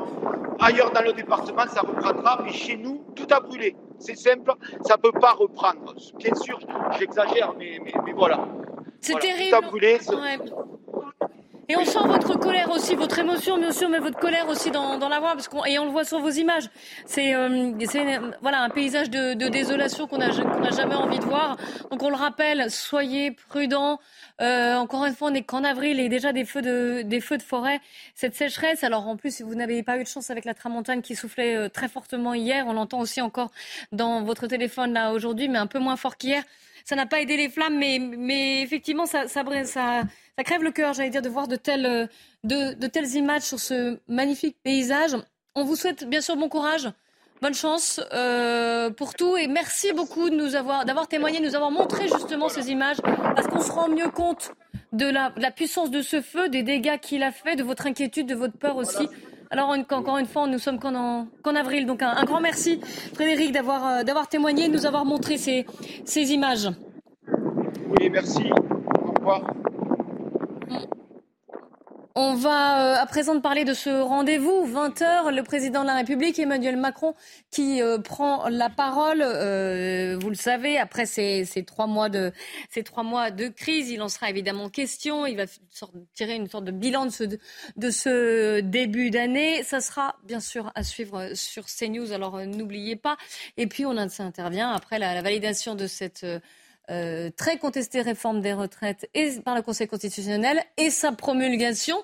ailleurs dans le département, ça reprendra. Mais chez nous, tout a brûlé. C'est simple, ça ne peut pas reprendre. Bien sûr, j'exagère, mais, mais, voilà. C'est terrible. Tout a brûlé. Et on sent votre colère aussi, votre émotion, bien sûr, mais votre colère aussi dans, dans la voix, parce qu'on, et on le voit sur vos images. C'est, euh, voilà, un paysage de, de désolation qu'on n'a jamais envie de voir. Donc on le rappelle, soyez prudents. Euh, encore une fois, on n'est qu'en avril et déjà des feux de, des feux de forêt. Cette sécheresse, alors en plus, vous n'avez pas eu de chance avec la tramontane qui soufflait euh, très fortement hier, on l'entend aussi encore dans votre téléphone là aujourd'hui, mais un peu moins fort qu'hier. Ça n'a pas aidé les flammes, mais, mais effectivement, ça, ça, ça crève le cœur, j'allais dire, de voir de telles, euh, de, telles images sur ce magnifique paysage. On vous souhaite bien sûr bon courage, bonne chance euh, pour tout et merci beaucoup de nous avoir, d'avoir témoigné, de nous avoir montré justement ces images parce qu'on se rend mieux compte de la, puissance de ce feu, des dégâts qu'il a fait, de votre inquiétude, de votre peur aussi. Alors encore une fois, nous sommes qu'en, avril, donc un, grand merci Frédéric d'avoir, euh, témoigné, de nous avoir montré ces, ces images. Oui, merci. Au revoir. On va euh, à présent parler de ce rendez-vous, 20h, le président de la République, Emmanuel Macron, qui euh, prend la parole. Euh, vous le savez, après ces, trois mois de, ces trois mois de crise, il en sera évidemment question. Il va tirer une sorte de bilan de ce, de ce début d'année. Ça sera bien sûr à suivre sur CNews, alors n'oubliez pas. Et puis on intervient après la validation de cette euh, très contestée réforme des retraites et par le Conseil constitutionnel et sa promulgation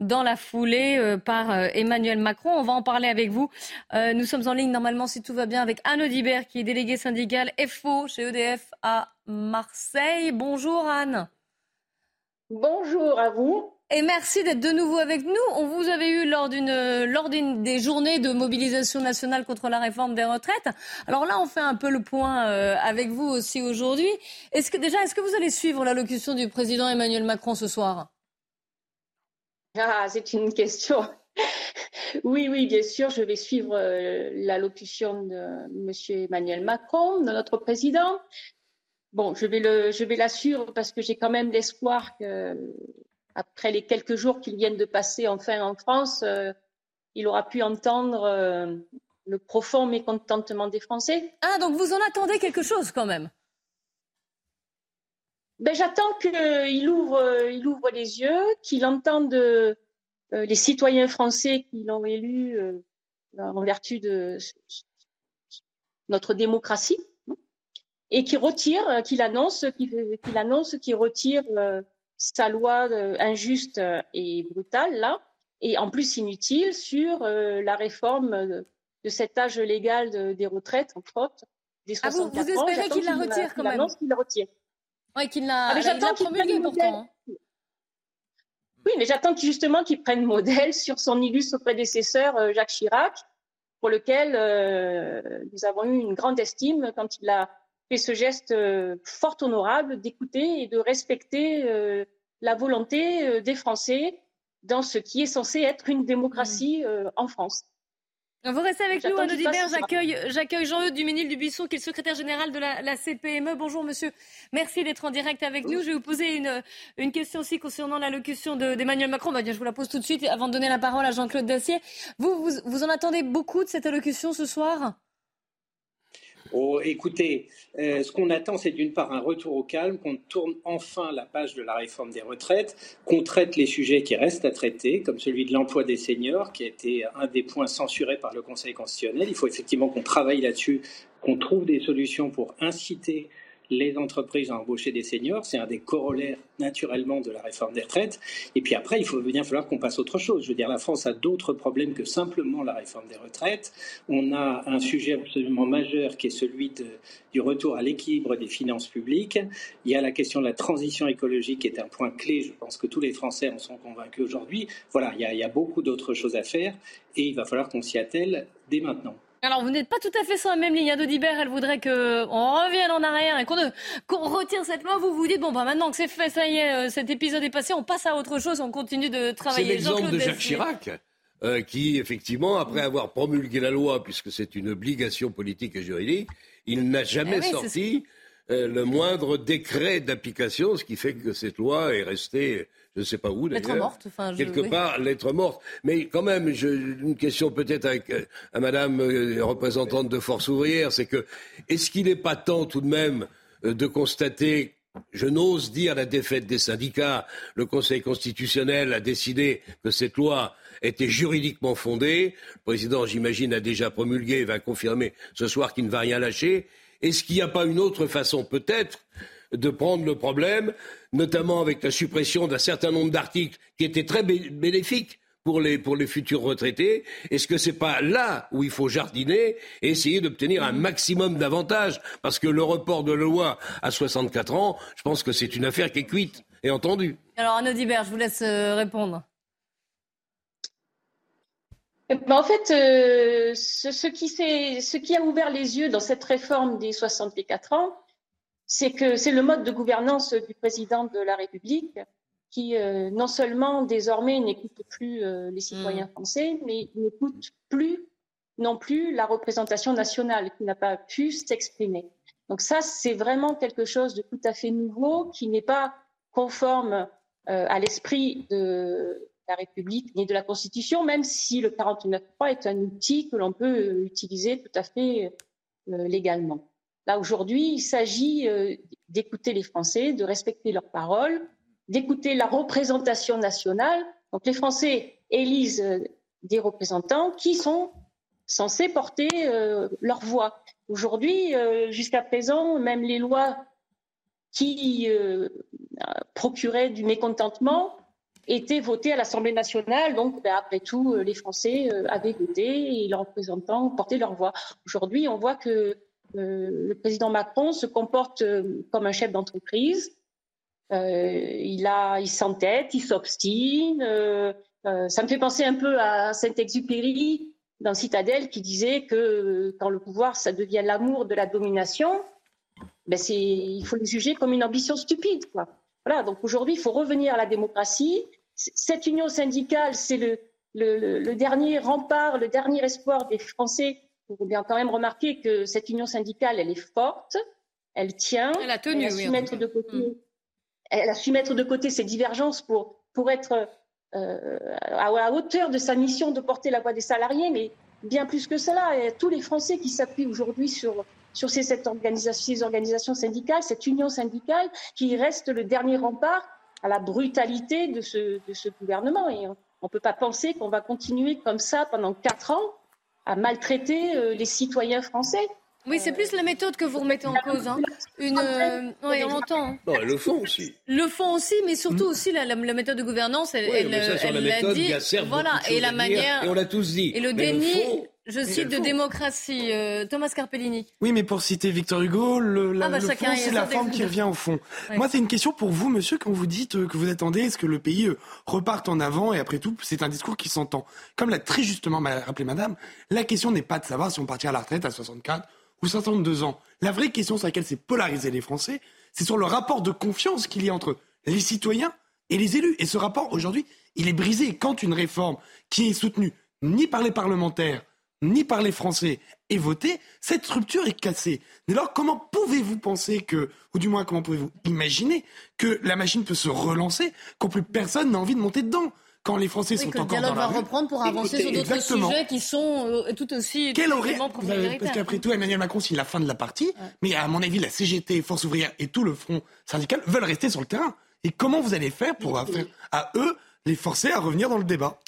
dans la foulée euh, par euh, Emmanuel Macron. On va en parler avec vous. nous sommes en ligne normalement, si tout va bien, avec Anne Audibert, qui est déléguée syndicale FO chez EDF à Marseille. Bonjour Anne. Bonjour à vous. Et merci d'être de nouveau avec nous. On vous avait eu lors d'une lors d'une des journées de mobilisation nationale contre la réforme des retraites. Alors là, on fait un peu le point euh, avec vous aussi aujourd'hui. Est-ce que déjà, est-ce que vous allez suivre l'allocution du président Emmanuel Macron ce soir? Ah, c'est une question. oui, oui, bien sûr, je vais suivre euh, l'allocution de Monsieur Emmanuel Macron, de notre président. Bon, je vais le, je vais la suivre parce que j'ai quand même l'espoir que après les quelques jours qu'il vient de passer enfin en France, euh, il aura pu entendre euh, le profond mécontentement des Français. Ah, donc vous en attendez quelque chose quand même? Ben, J'attends qu'il ouvre, il ouvre les yeux, qu'il entende les citoyens français qui l'ont élu en vertu de notre démocratie et qui retire, euh, qu'il annonce, qu'il annonce, qu'il retire euh, sa loi euh, injuste et brutale là, et en plus inutile sur la réforme de cet âge légal des retraites, entre autres, des 64 ah, vous, vous espérez qu'il la retire quand même qu'il la retire. Oui, qu'il l'a, ah, j'attends qu'il prenne pourtant. Hein. Oui, mais j'attends justement qu'il prenne modèle sur son illustre prédécesseur Jacques Chirac, pour lequel nous avons eu une grande estime quand il a fait ce geste euh, fort honorable d'écouter et de respecter euh, la volonté euh, des Français dans ce qui est censé être une démocratie mmh. en France. Vous restez avec nous, Anne Audibert. J'accueille, j'accueille Jean-Eudes Duménil Dubuisson, qui est le secrétaire général de la, CPME. Bonjour, monsieur. Merci d'être en direct avec nous. Je vais vous poser une, une question aussi concernant l'allocution d'Emmanuel Macron. Bah, je vous la pose tout de suite avant de donner la parole à Jean-Claude Dacier. Vous, vous, vous en attendez beaucoup de cette allocution ce soir? Oh, écoutez, euh, ce qu'on attend, c'est d'une part un retour au calme, qu'on tourne enfin la page de la réforme des retraites, qu'on traite les sujets qui restent à traiter, comme celui de l'emploi des seniors, qui a été un des points censurés par le Conseil constitutionnel. Il faut effectivement qu'on travaille là-dessus, qu'on trouve des solutions pour inciter les entreprises ont embauché des seniors. C'est un des corollaires naturellement de la réforme des retraites. Et puis après, il faut bien falloir qu'on passe autre chose. Je veux dire, la France a d'autres problèmes que simplement la réforme des retraites. On a un sujet absolument majeur qui est celui du retour à l'équilibre des finances publiques. Il y a la question de la transition écologique qui est un point clé. Je pense que tous les Français en sont convaincus aujourd'hui. Voilà, il y a, il y a beaucoup d'autres choses à faire et il va falloir qu'on s'y attelle dès maintenant. Alors, vous n'êtes pas tout à fait sur la même ligne. D'Audibert, elle voudrait qu'on revienne en arrière et qu'on retire cette loi. Vous vous dites, bon, bah, maintenant que c'est fait, ça y est, euh, cet épisode est passé, on passe à autre chose, on continue de travailler. C'est l'exemple de Jacques Chirac. Euh, qui, effectivement, après avoir promulgué la loi, puisque c'est une obligation politique et juridique, il n'a jamais eh sorti euh, le moindre décret d'application, ce qui fait que cette loi est restée je ne sais pas où d'ailleurs. Lettre morte, enfin, Quelque part, lettre morte. Mais quand même, je, une question peut-être euh, à Madame euh, représentante de Force ouvrière, c'est que est-ce qu'il n'est pas temps tout de même euh, de constater je n'ose dire la défaite des syndicats. Le Conseil constitutionnel a décidé que cette loi était juridiquement fondée. Le président, j'imagine, a déjà promulgué et va confirmer ce soir qu'il ne va rien lâcher. Est-ce qu'il n'y a pas une autre façon, peut-être, de prendre le problème, notamment avec la suppression d'un certain nombre d'articles qui étaient très bénéfiques pour les, pour les futurs retraités Est-ce que c'est pas là où il faut jardiner et essayer d'obtenir un maximum d'avantages? Parce que le report de la loi à 64 ans, je pense que c'est une affaire qui est cuite et entendue. Alors, Anne Dibert, je vous laisse euh, répondre. Eh ben, en fait, euh, ce, ce, qui ce, qui a ouvert les yeux dans cette réforme des 64 ans, c'est que c'est le mode de gouvernance du président de la République qui euh, non seulement désormais n'écoute plus euh, les citoyens mm. français, mais n'écoute plus non plus la représentation nationale qui n'a pas pu s'exprimer. Donc ça, c'est vraiment quelque chose de tout à fait nouveau qui n'est pas conforme euh, à l'esprit de la République ni de la Constitution, même si le 49.3 est un outil que l'on peut utiliser tout à fait légalement. Là, aujourd'hui, il s'agit euh, d'écouter les Français, de respecter leurs paroles, d'écouter la représentation nationale. Donc, les Français élisent euh, des représentants qui sont censés porter euh, leur voix. Aujourd'hui, jusqu'à présent, même les lois qui procuraient du mécontentement étaient votées à l'Assemblée nationale. Donc, ben, après tout, les Français avaient voté et leurs représentants portaient leur voix. Aujourd'hui, on voit que le président Macron se comporte euh, comme un chef d'entreprise. Euh, il, s'entête, il s'obstine. ça me fait penser un peu à Saint-Exupéry dans Citadelle qui disait que quand le pouvoir, ça devient l'amour de la domination, ben c'est, il faut le juger comme une ambition stupide. Quoi. Voilà, donc aujourd'hui, il faut revenir à la démocratie. Cette union syndicale, c'est le, dernier rempart, le dernier espoir des Français il faut bien quand même remarquer que cette union syndicale, elle est forte, elle tient. Elle a tenu, elle a su mettre de côté. Mm. Elle a su mettre de côté ces divergences pour pour être à la hauteur de sa mission de porter la voix des salariés, mais bien plus que cela. Et tous les Français qui s'appuient aujourd'hui sur, sur ces, cette organisation, ces organisations syndicales, cette union syndicale, qui reste le dernier rempart à la brutalité de ce, de ce gouvernement. Et on ne peut pas penser qu'on va continuer comme ça pendant quatre ans à maltraiter euh, les citoyens français. Oui, c'est plus la méthode que vous remettez en cause. Hein. Une, euh, oui, on l'entend. Hein. Non, le fond aussi. Le fond aussi, mais surtout aussi la, la, méthode de gouvernance. Elle, elle, l'a dit. voilà, et la manière. Et on l'a tous dit. Et le déni. Je cite de démocratie, euh, Thomas Carpellini. Oui, mais pour citer Victor Hugo, le, la, ah bah, fond, c'est la forme qui revient au fond. Moi, c'est une question pour vous, monsieur, quand vous dites euh, que vous attendez est ce que le pays reparte en avant, et après tout, c'est un discours qui s'entend. Comme l'a très justement rappelé madame, la question n'est pas de savoir si on partira à la retraite à 64 ou 62 ans. La vraie question sur laquelle c'est polarisé les Français, c'est sur le rapport de confiance qu'il y a entre les citoyens et les élus. Et ce rapport, aujourd'hui, il est brisé. Quand une réforme qui est soutenue ni par les parlementaires, ni par les Français est votée, cette structure est cassée. Dès lors, comment pouvez-vous penser que, ou du moins comment pouvez-vous imaginer que la machine peut se relancer quand plus personne n'a envie de monter dedans quand les Français sont encore dans la Le dialogue va reprendre pour avancer sur d'autres sujets qui sont euh, tout aussi Quel aurait... Parce qu'après tout, Emmanuel Macron, c'est la fin de la partie. Mais à mon avis, la CGT, Force ouvrière et tout le front syndical veulent rester sur le terrain. Et comment vous allez faire pour faire à eux les forcer à revenir dans le débat?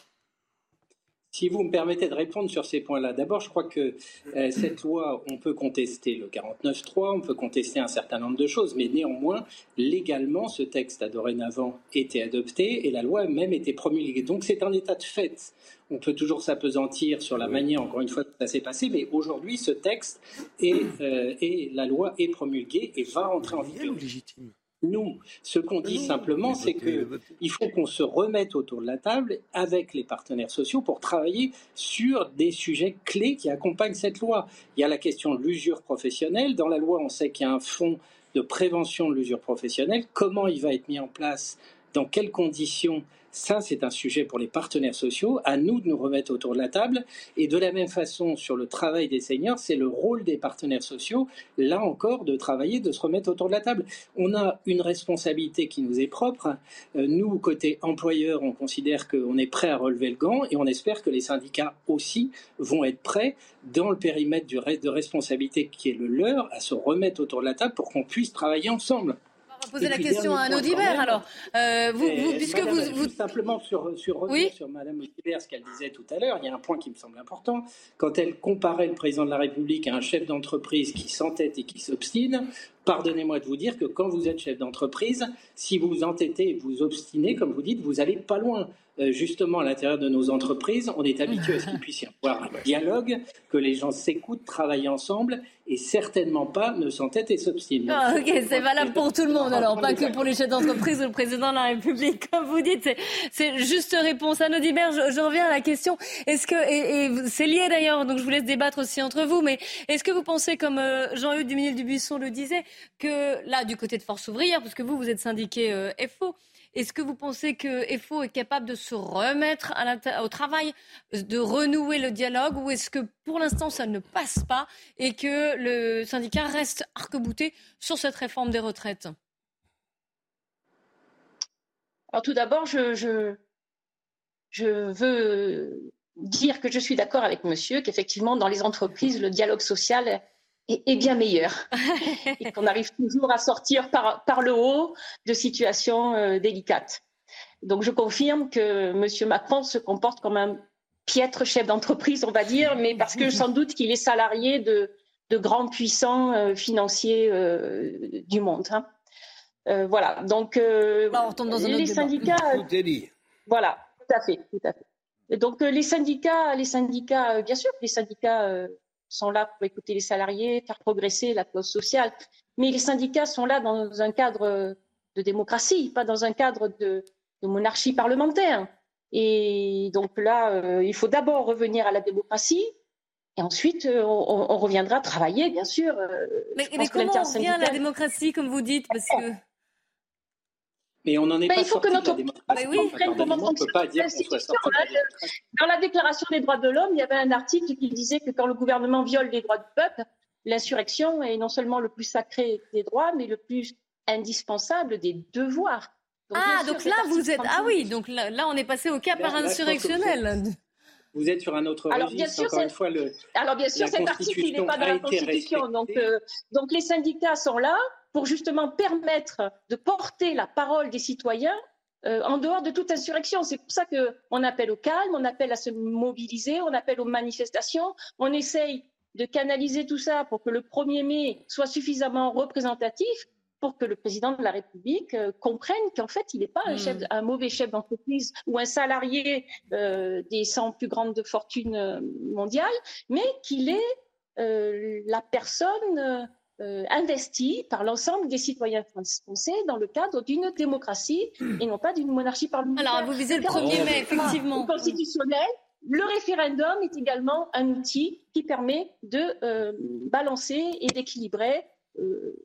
Si vous me permettez de répondre sur ces points-là, d'abord, je crois que euh, cette loi, on peut contester le 49.3, on peut contester un certain nombre de choses, mais néanmoins, légalement, ce texte a dorénavant été adopté et la loi même été promulguée. Donc c'est un état de fait. On peut toujours s'apesantir sur la manière, encore une fois, que ça s'est passé, mais aujourd'hui, ce texte et, euh, et la loi est promulguée et va rentrer en vigueur. légitime. Nous, ce qu'on dit simplement, c'est qu'il faut qu'on se remette autour de la table avec les partenaires sociaux pour travailler sur des sujets clés qui accompagnent cette loi. Il y a la question de l'usure professionnelle. Dans la loi, on sait qu'il y a un fonds de prévention de l'usure professionnelle. Comment il va être mis en place Dans quelles conditions ça, c'est un sujet pour les partenaires sociaux. À nous de nous remettre autour de la table. Et de la même façon, sur le travail des seniors, c'est le rôle des partenaires sociaux, là encore, de travailler, de se remettre autour de la table. On a une responsabilité qui nous est propre. Euh, nous, côté employeur, on considère qu'on est prêt à relever le gant et on espère que les syndicats aussi vont être prêts dans le périmètre de responsabilité qui est le leur à se remettre autour de la table pour qu'on puisse travailler ensemble poser la question à Anne Audibert alors. Euh, vous, puisque vous, vous, Simplement sur, sur revenir sur Madame Audibert, ce qu'elle disait tout à l'heure, il y a un point qui me semble important. Quand elle comparait le président de la République à un chef d'entreprise qui s'entête et qui s'obstine, pardonnez-moi de vous dire que quand vous êtes chef d'entreprise, si vous vous entêtez et vous obstinez, comme vous dites, vous n'allez pas loin. Euh, justement, à l'intérieur de nos entreprises, on est habitué à ce qu'il puisse y avoir un dialogue, que les gens s'écoutent, travaillent ensemble et certainement pas ne s'entêtent et s'obstinent. Ah, ok, c'est valable pour tout le monde alors, pas que pour les chefs d'entreprise ou le président de la République, comme vous dites. C'est juste réponse. à Dibert, je, je, reviens à la question. Est-ce que, et, c'est lié d'ailleurs, donc je vous laisse débattre aussi entre vous, mais est-ce que vous pensez, comme euh, Jean-Hugues Duminil-Dubuisson le disait, que là, du côté de Force ouvrière, parce que vous, vous êtes syndiqué euh, FO, est-ce que vous pensez que FO est capable de se remettre au travail, de renouer le dialogue, ou est-ce que pour l'instant ça ne passe pas et que le syndicat reste arc-bouté sur cette réforme des retraites? Alors tout d'abord, je, je veux dire que je suis d'accord avec monsieur, qu'effectivement dans les entreprises, le dialogue social est, bien meilleur et qu'on arrive toujours à sortir par, par le haut de situations euh, délicates. Donc je confirme que M. Macron se comporte comme un piètre chef d'entreprise, on va dire, mais parce que sans doute qu'il est salarié de, de grands puissants euh, financiers euh, du monde. Hein. voilà. Donc on retombe dans un les syndicats. Voilà, tout à fait, tout à fait. donc les syndicats, les syndicats, bien sûr, les syndicats sont là pour écouter les salariés, faire progresser la cause sociale. Mais les syndicats sont là dans un cadre de démocratie, pas dans un cadre de, monarchie parlementaire. Et donc là, euh, il faut d'abord revenir à la démocratie, et ensuite, euh, on, reviendra travailler, bien sûr. Euh, mais, comment on revient à la démocratie, comme vous dites Parce que mais on n'en est pas il faut que notre oui, comment peut pas dire Dans la Déclaration des droits de l'homme, il y avait un article qui disait que quand le gouvernement viole les droits du peuple, l'insurrection est non seulement le plus sacré des droits, mais le plus indispensable des devoirs. ah, donc là, vous êtes. Ah oui, donc là, là, on est passé au cas par insurrectionnel. Vous êtes sur un autre Alors, Bien sûr, Encore une fois, le, Alors bien sûr, cet article n'est pas dans la Constitution. Donc, euh, donc les syndicats sont là pour justement permettre de porter la parole des citoyens euh, en dehors de toute insurrection. C'est pour ça qu'on appelle au calme, on appelle à se mobiliser, on appelle aux manifestations, on essaye de canaliser tout ça pour que le 1er mai soit suffisamment représentatif pour que le président de la République euh, comprenne qu'en fait, il n'est pas un, chef, hmm. un, mauvais chef d'entreprise ou un salarié euh, des 100 plus grandes fortunes mondiales, mais qu'il est la personne investie par l'ensemble des citoyens français dans le cadre d'une démocratie et non pas d'une monarchie parlementaire. Alors, vous visez le 1er mai, effectivement. Constitutionnel, le référendum est également un outil qui permet de balancer et d'équilibrer euh,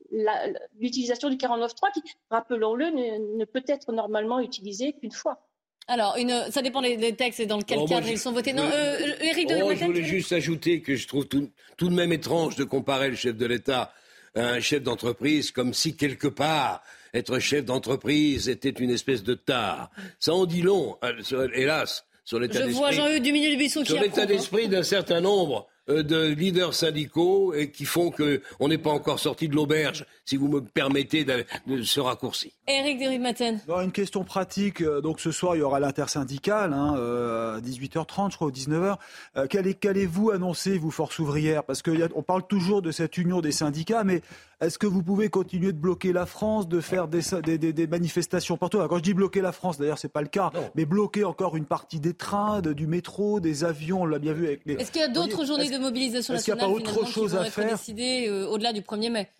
l'utilisation du 49.3 qui, rappelons-le, ne, peut être normalement utilisé qu'une fois. Alors, une, ça dépend des, textes et dans quel cadre ils sont votés. Non, euh, Éric de oh, Je voulais juste ajouter que je trouve tout, tout, de même étrange de comparer le chef de l'État un chef d'entreprise comme si quelque part être chef d'entreprise était une espèce de tare. Ça en dit long, euh, hélas, sur l'état d'esprit. Je vois Jean-Eudes Sur l'état d'esprit d'un certain nombre de leaders syndicaux et qui font qu'on n'est pas encore sorti de l'auberge, si vous me permettez de, ce raccourci. Eric Derimaten. Une question pratique. Euh, donc ce soir, il y aura l'intersyndicale hein, euh, à 18h30, je crois, ou 19h. Qu'allez-vous annoncer, vous, Force ouvrière? Parce qu'on parle toujours de cette union des syndicats, mais est-ce que vous pouvez continuer de bloquer la France, de faire des, des, manifestations partout? Quand je dis bloquer la France, d'ailleurs, c'est pas le cas, mais bloquer encore une partie des trains, du métro, des avions, on l'a bien vu avec les. Est-ce qu'il y a d'autres journées de mobilisation nationale qu'il n'y a pas autre chose à faire euh, au-delà du 1er mai?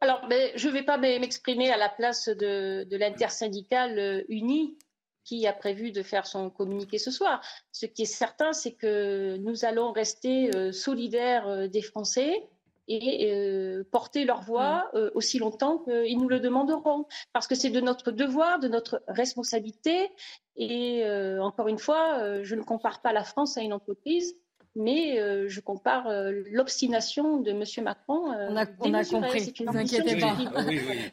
Alors, mais je ne vais pas m'exprimer à la place de, de l'intersyndicale euh, unie qui a prévu de faire son communiqué ce soir. Ce qui est certain, c'est que nous allons rester euh, solidaires des Français et porter leur voix mm. aussi longtemps qu'ils nous le demanderont. Parce que c'est de notre devoir, de notre responsabilité et euh, encore une fois, euh, je ne compare pas la France à une entreprise, mais euh, je compare l'obstination de M. Macron. on a, compris, ne vous inquiétez pas.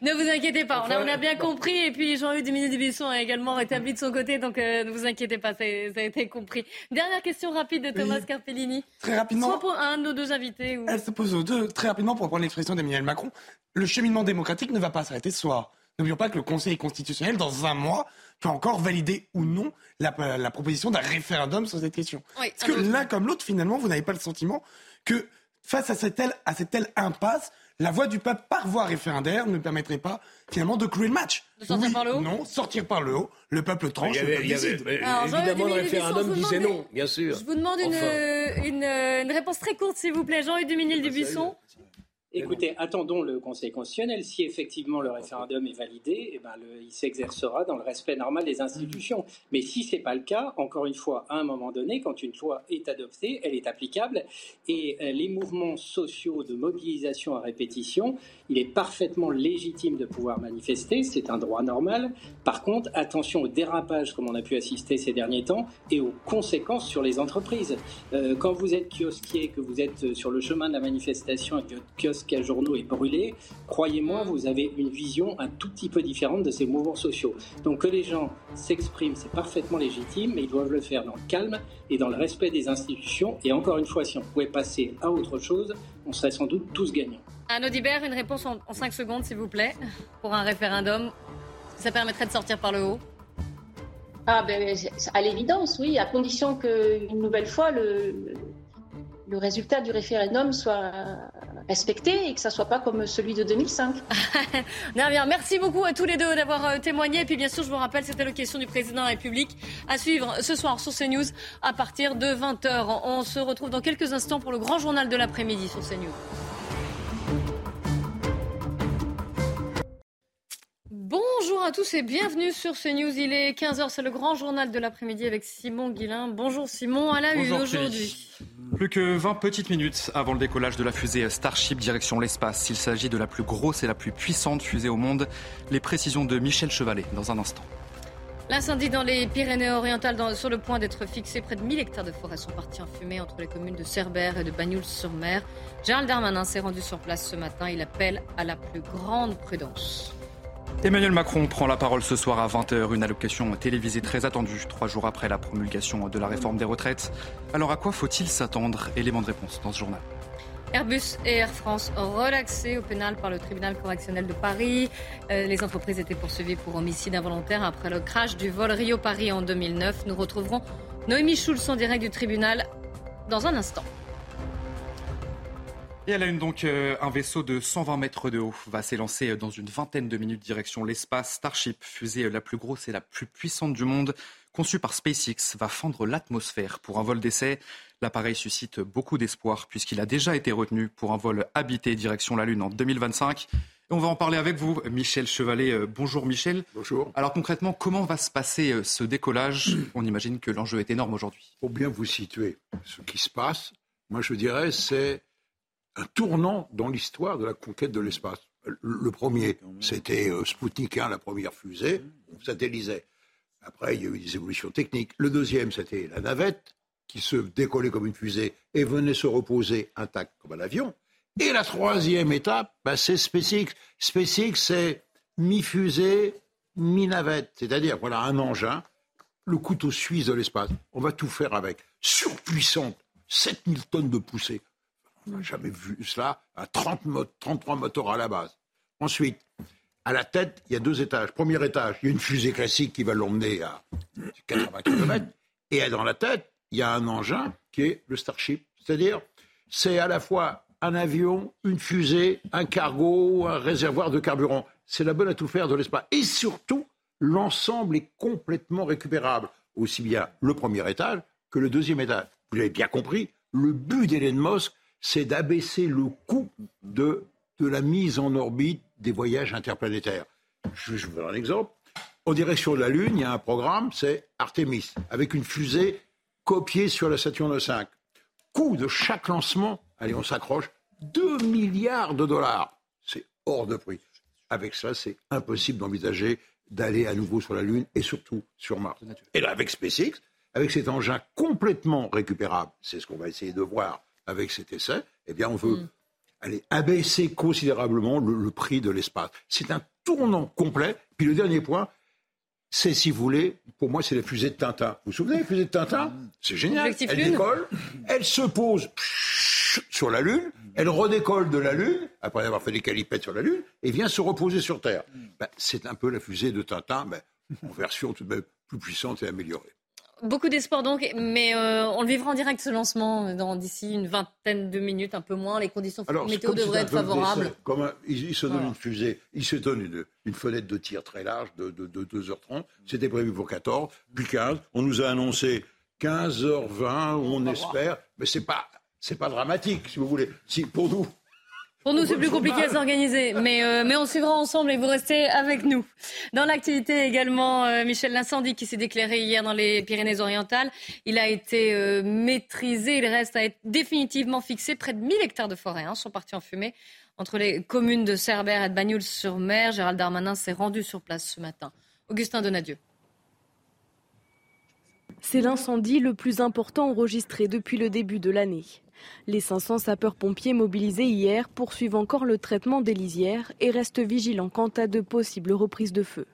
ne vous inquiétez pas, on, a, bien compris. Et puis Jean-Luc Duménil-Dubisson a également rétabli de son côté, donc ne vous inquiétez pas, ça, a été compris. Dernière question rapide de Thomas Carpellini. Très rapidement. Soit pour un de nos deux invités. Elle se pose aux deux. Très rapidement, pour prendre l'expression d'Emmanuel Macron, le cheminement démocratique ne va pas s'arrêter ce soir. N'oublions pas que le Conseil constitutionnel, dans un mois, peut encore valider ou non la, proposition d'un référendum sur cette question. Parce que l'un comme l'autre, finalement, vous n'avez pas le sentiment que face à cette telle, à cette telle impasse, la voix du peuple par voie référendaire ne permettrait pas finalement de clouer le match. De sortir par le haut Non, sortir par le haut. Le peuple tranche. Il y avait, évidemment, le référendum disait non, bien sûr. Je vous demande une, une, réponse très courte, s'il vous plaît. Jean-Hugues Duminil-Dubuisson. Écoutez, attendons le Conseil constitutionnel. Si effectivement le référendum est validé, eh ben il s'exercera dans le respect normal des institutions. Mais si ce n'est pas le cas, encore une fois, à un moment donné, quand une loi est adoptée, elle est applicable. Et euh, les mouvements sociaux de mobilisation à répétition, il est parfaitement légitime de pouvoir manifester, c'est un droit normal. Par contre, attention au dérapage comme on a pu assister ces derniers temps et aux conséquences sur les entreprises. Euh, quand vous êtes kiosquier, que vous êtes sur le chemin de la manifestation et que votre quel journaux est brûlé, croyez-moi, vous avez une vision un tout petit peu différente de ces mouvements sociaux. Donc que les gens s'expriment, c'est parfaitement légitime, mais ils doivent le faire dans le calme et dans le respect des institutions. Et encore une fois, si on pouvait passer à autre chose, on serait sans doute tous gagnants. Anne Audibert, une réponse en, 5 secondes, s'il vous plaît, pour un référendum. Ça permettrait de sortir par le haut ah ben, à l'évidence, oui, à condition qu'une nouvelle fois, le, le résultat du référendum soit respecté et que ça soit pas comme celui de 2005. bien. Merci beaucoup à tous les deux d'avoir euh, témoigné. Et puis bien sûr, je vous rappelle, c'était la question du président de la République à suivre ce soir sur CNews à partir de 20h. On se retrouve dans quelques instants pour le grand journal de l'après-midi sur CNews. Bonjour à tous et bienvenue sur CNews. Il est 15h, c'est le grand journal de l'après-midi avec Simon Guillain. Bonjour Simon, à la une aujourd'hui. Plus que 20 petites minutes avant le décollage de la fusée Starship direction l'espace. Il s'agit de la plus grosse et la plus puissante fusée au monde. Les précisions de Michel Chevalet dans un instant. L'incendie dans les Pyrénées-Orientales sur le point d'être fixé. Près de 1000 hectares de forêt sont partis en fumée entre les communes de Cerbère et de Bagnoul-sur-Mer. Gérald Darmanin s'est rendu sur place ce matin. Il appelle à la plus grande prudence. Emmanuel Macron prend la parole ce soir à 20h, une allocation télévisée très attendue, trois jours après la promulgation de la réforme des retraites. Alors à quoi faut-il s'attendre? Élément de réponse dans ce journal. Airbus et Air France relaxés au pénal par le tribunal correctionnel de Paris. Euh, les entreprises étaient poursuivies pour homicide involontaire après le crash du vol Rio-Paris en 2009. Nous retrouverons Noémie Schulz en direct du tribunal dans un instant. Et elle a une donc, euh, un vaisseau de 120 mètres de haut va s'élancer dans une vingtaine de minutes direction l'espace. Starship, fusée la plus grosse et la plus puissante du monde, conçue par SpaceX, va fendre l'atmosphère pour un vol d'essai. L'appareil suscite beaucoup d'espoir puisqu'il a déjà été retenu pour un vol habité direction la Lune en 2025. Et on va en parler avec vous, Michel Chevalet. Euh, bonjour Michel. Bonjour. Alors concrètement, comment va se passer euh, ce décollage? On imagine que l'enjeu est énorme aujourd'hui. Pour bien vous situer ce qui se passe, moi je dirais c'est un tournant dans l'histoire de la conquête de l'espace. Le premier, c'était euh, Sputnik 1, la première fusée, on satellisait. Après, il y a eu des évolutions techniques. Le deuxième, c'était la navette, qui se décollait comme une fusée et venait se reposer intact comme un avion. Et la troisième étape, bah, c'est SpaceX. SpaceX, c'est mi-fusée, mi-navette. C'est-à-dire, voilà, un engin, le couteau suisse de l'espace. On va tout faire avec. Surpuissante, 7000 tonnes de poussée. On n'a jamais vu cela. À 30 33 moteurs à la base. Ensuite, à la tête, il y a deux étages. Premier étage, il y a une fusée classique qui va l'emmener à 80 km. Et dans la tête, il y a un engin qui est le Starship. C'est-à-dire, c'est à la fois un avion, une fusée, un cargo, un réservoir de carburant. C'est la bonne à tout faire de l'espace. Et surtout, l'ensemble est complètement récupérable. Aussi bien le premier étage que le deuxième étage. Vous avez bien compris, le but d'Elon Musk, c'est d'abaisser le coût de, de la mise en orbite des voyages interplanétaires. Je, je vous donne un exemple. En direction de la Lune, il y a un programme, c'est Artemis, avec une fusée copié sur la Saturne V. Coût de chaque lancement, allez, on s'accroche, 2 milliards de dollars. C'est hors de prix. Avec ça, c'est impossible d'envisager d'aller à nouveau sur la Lune et surtout sur Mars. Et là, avec SpaceX, avec cet engin complètement récupérable, c'est ce qu'on va essayer de voir avec cet essai, eh bien, on veut mm. aller abaisser considérablement le, le prix de l'espace. C'est un tournant complet. Puis le dernier point, c'est, si vous voulez, pour moi, c'est la fusée de Tintin. Vous vous souvenez, la fusée de Tintin C'est génial. Elle décolle, elle se pose sur la Lune, elle redécolle de la Lune, après avoir fait des calipettes sur la Lune, et vient se reposer sur Terre. Ben, c'est un peu la fusée de Tintin, mais en version tout de même plus puissante et améliorée. Beaucoup d'espoir donc, mais euh, on le vivra en direct ce lancement dans d'ici une vingtaine de minutes, un peu moins. Les conditions météo devraient être favorables. Comme il, se donne une fusée, il se donne une, une, fenêtre de tir très large de, de, de 2h30. C'était prévu pour 14, puis 15. On nous a annoncé 15h20, on espère, mais c'est pas c'est pas dramatique, si vous voulez. Si pour nous, pour nous, c'est plus compliqué à s'organiser, mais, euh, mais on suivra ensemble et vous restez avec nous. Dans l'activité également, euh, Michel, l'incendie qui s'est déclaré hier dans les Pyrénées-Orientales, il a été euh, maîtrisé, il reste à être définitivement fixé. Près de 1000 hectares de forêt hein, sont partis en fumée entre les communes de Cerbère et de Bagnoul-sur-Mer. Gérald Darmanin s'est rendu sur place ce matin. Augustin Donadieu. C'est l'incendie le plus important enregistré depuis le début de l'année. Les 500 sapeurs-pompiers mobilisés hier poursuivent encore le traitement des lisières et restent vigilants quant à de possibles reprises de feu.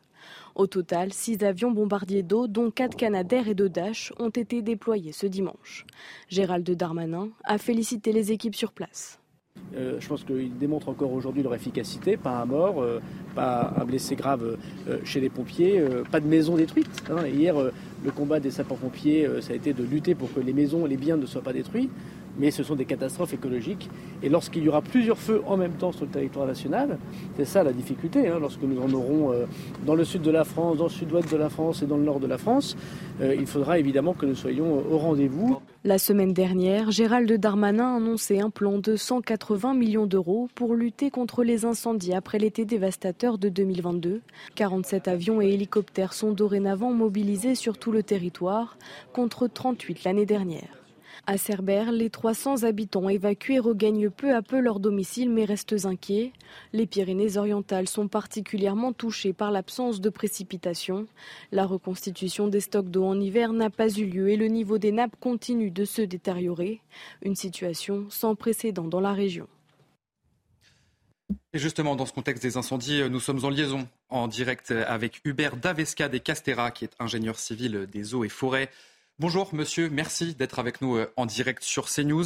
Au total, six avions bombardiers d'eau, dont quatre Canadair et deux Dash, ont été déployés ce dimanche. Gérald Darmanin a félicité les équipes sur place. Euh, je pense qu'ils démontrent encore aujourd'hui leur efficacité, pas un mort, euh, pas un blessé grave euh, chez les pompiers, pas de maison détruite. Hein. Hier, le combat des sapeurs-pompiers, ça a été de lutter pour que les maisons, les biens ne soient pas détruits mais ce sont des catastrophes écologiques. Et lorsqu'il y aura plusieurs feux en même temps sur le territoire national, c'est ça la difficulté, hein, lorsque nous en aurons euh, dans le sud de la France, dans le sud-ouest de la France et dans le nord de la France, euh, il faudra évidemment que nous soyons au rendez-vous. La semaine dernière, Gérald Darmanin a annoncé un plan de 180 millions d'euros pour lutter contre les incendies après l'été dévastateur de 2022. 47 avions et hélicoptères sont dorénavant mobilisés sur tout le territoire, contre 38 l'année dernière. À Cerbère, les 300 habitants évacués regagnent peu à peu leur domicile mais restent inquiets. Les Pyrénées-Orientales sont particulièrement touchées par l'absence de précipitations. La reconstitution des stocks d'eau en hiver n'a pas eu lieu et le niveau des nappes continue de se détériorer. Une situation sans précédent dans la région. Et justement, dans ce contexte des incendies, nous sommes en liaison en direct avec Hubert Davesca des Castera, qui est ingénieur civil des eaux et forêts. Bonjour monsieur, merci d'être avec nous euh, en direct sur CNews.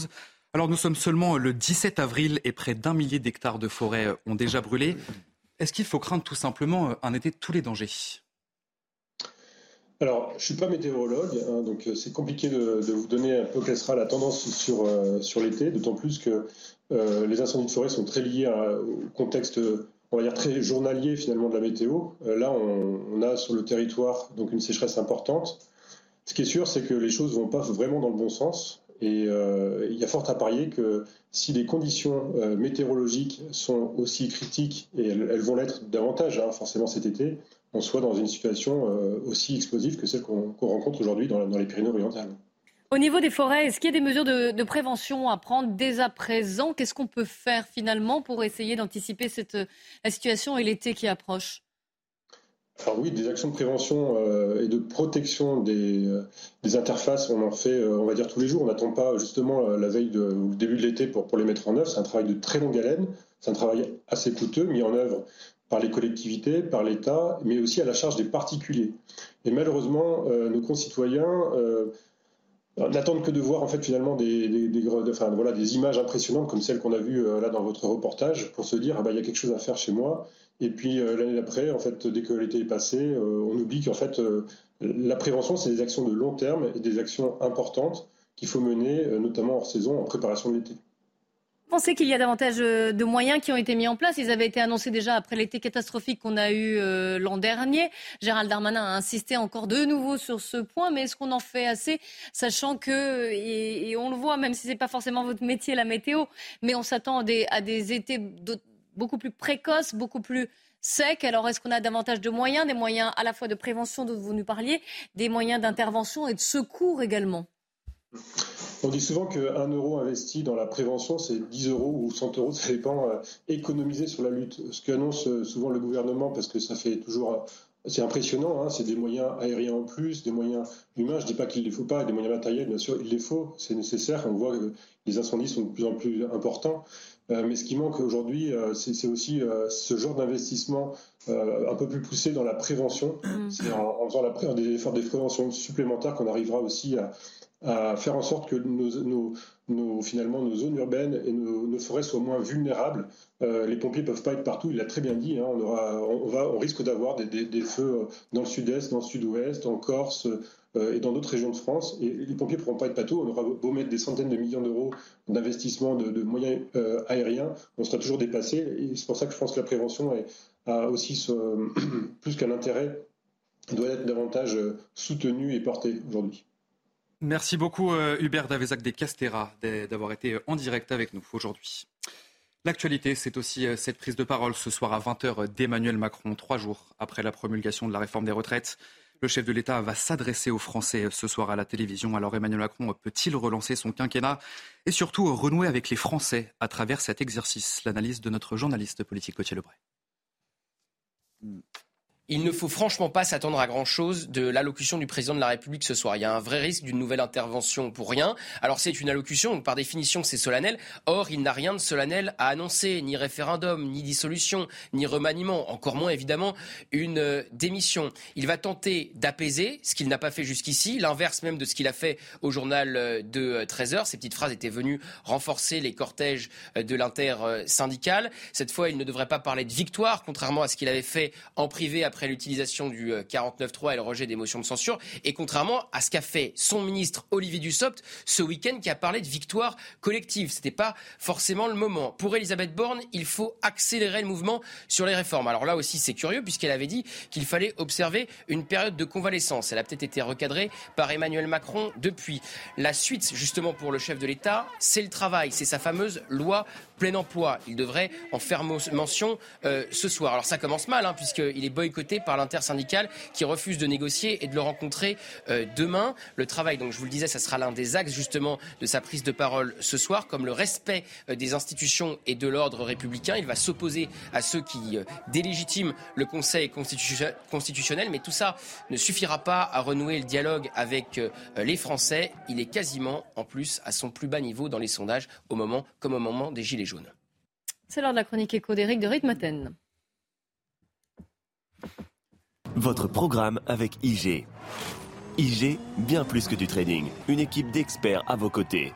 Alors nous sommes seulement le 17 avril et près d'un millier d'hectares de forêt euh, ont déjà brûlé. Est-ce qu'il faut craindre tout simplement euh, un été de tous les dangers? Alors, je ne suis pas météorologue, hein, donc c'est compliqué de, vous donner un peu quelle sera la tendance sur, sur l'été, d'autant plus que les incendies de forêt sont très liés au contexte, on va dire, très journalier finalement de la météo. là, on, on, a sur le territoire donc une sécheresse importante, ce qui est sûr, c'est que les choses vont pas vraiment dans le bon sens. Et euh, il y a fort à parier que si les conditions euh, météorologiques sont aussi critiques, et elles, vont l'être davantage, hein, forcément cet été, on soit dans une situation euh, aussi explosive que celle qu'on rencontre aujourd'hui dans, les Pyrénées-Orientales. Au niveau des forêts, est-ce qu'il y a des mesures de, de prévention à prendre dès à présent? Qu'est-ce qu'on peut faire finalement pour essayer d'anticiper la situation et l'été qui approche? Alors oui, des actions de prévention euh, et de protection des, euh, des, interfaces, on en fait, euh, on va dire, tous les jours. On n'attend pas justement la veille ou le début de l'été pour, les mettre en œuvre. C'est un travail de très longue haleine, c'est un travail assez coûteux, mis en œuvre par les collectivités, par l'État, mais aussi à la charge des particuliers. Et malheureusement, nos concitoyens n'attendent que de voir en fait finalement des, des, images impressionnantes comme celles qu'on a vues là dans votre reportage pour se dire ah bah, il y a quelque chose à faire chez moi et puis euh, l'année d'après, en fait, dès que l'été est passé, euh, on oublie qu'en fait, euh, la prévention, c'est des actions de long terme et des actions importantes qu'il faut mener, notamment hors saison, en préparation de l'été. Vous pensez qu'il y a davantage de moyens qui ont été mis en place? Ils avaient été annoncés déjà après l'été catastrophique qu'on a eu l'an dernier. Gérald Darmanin a insisté encore de nouveau sur ce point, mais est-ce qu'on en fait assez, sachant que, et, on le voit, même si ce n'est pas forcément votre métier, la météo, mais on s'attend à des, à des étés beaucoup plus précoce, beaucoup plus sec. Alors, est-ce qu'on a davantage de moyens, des moyens à la fois de prévention dont vous nous parliez, des moyens d'intervention et de secours également? On dit souvent qu'un euro investi dans la prévention, c'est 10 euros ou 100 euros, ça dépend, euh, économiser sur la lutte. Ce qu'annonce euh, souvent le gouvernement, parce que ça fait toujours euh, c'est impressionnant, hein, c'est des moyens aériens en plus, des moyens humains. Je ne dis pas qu'il ne les faut pas, des moyens matériels, bien sûr, il les faut, c'est nécessaire. On voit que les incendies sont de plus en plus importants. Euh, mais ce qui manque aujourd'hui, euh, c'est aussi euh, ce genre d'investissement un peu plus poussé dans la prévention. Mm. C'est en, faisant la, des efforts de prévention supplémentaires qu'on arrivera aussi à, faire en sorte que nos, finalement, nos zones urbaines et nos, forêts soient moins vulnérables. les pompiers peuvent pas être partout, il l'a très bien dit. Hein. on, aura, on, va, on risque d'avoir des, des, feux dans le sud-est, dans le sud-ouest, en Corse, et dans d'autres régions de France. Les pompiers ne pourront pas être partout. On aura beau mettre des centaines de millions d'euros d'investissement de, moyens euh, aériens, on sera toujours dépassé. Et c'est pour ça que je pense que la prévention a aussi plus qu'un intérêt, doit être davantage euh, soutenue et portée aujourd'hui. Merci beaucoup Hubert Davezac des Castera d'avoir été en direct avec nous aujourd'hui. L'actualité, c'est aussi cette prise de parole ce soir à 20h d'Emmanuel Macron, trois jours après la promulgation de la réforme des retraites. Le chef de l'État va s'adresser aux Français ce soir à la télévision. Alors Emmanuel Macron peut-il relancer son quinquennat et surtout renouer avec les Français à travers cet exercice? L'analyse de notre journaliste politique Gauthier Lebray il ne faut franchement pas s'attendre à grand-chose de l'allocution du président de la République ce soir. Il y a un vrai risque d'une nouvelle intervention pour rien. Alors c'est une allocution, donc par définition c'est solennel. Or, il n'a rien de solennel à annoncer, ni référendum, ni dissolution, ni remaniement, encore moins évidemment une euh, démission. Il va tenter d'apaiser, ce qu'il n'a pas fait jusqu'ici, l'inverse même de ce qu'il a fait au journal euh, de 13 euh. Ces petites phrases étaient venues renforcer les cortèges de l'inter-syndical. Cette fois, il ne devrait pas parler de victoire, contrairement à ce qu'il avait fait en privé après après l'utilisation du 49.3 euh, et le rejet des motions de censure, et contrairement à ce qu'a fait son ministre Olivier Dussopt ce week-end, qui a parlé de victoire collective. Ce n'était pas forcément le moment. Pour Elisabeth Borne, il faut accélérer le mouvement sur les réformes. Alors là aussi, c'est curieux, puisqu'elle avait dit qu'il fallait observer une période de convalescence. Elle a peut-être été recadrée par Emmanuel Macron depuis. La suite, justement, pour le chef de l'État, c'est le travail. C'est sa fameuse loi plein emploi. Il devrait en faire mention euh, ce soir. Alors ça commence mal, hein, puisqu'il est boycotté par l'intersyndicale qui refuse de négocier et de le rencontrer euh, demain. Le travail, donc je vous le disais, ça sera l'un des axes justement de sa prise de parole ce soir, comme le respect euh, des institutions et de l'ordre républicain. Il va s'opposer à ceux qui délégitiment le Conseil constitutionnel, mais tout ça ne suffira pas à renouer le dialogue avec les Français. Il est quasiment, en plus, à son plus bas niveau dans les sondages, au moment comme au moment des Gilets. C'est l'heure de la chronique éco d'Éric de Ritmaten. Votre programme avec IG. IG, bien plus que du trading. Une équipe d'experts à vos côtés.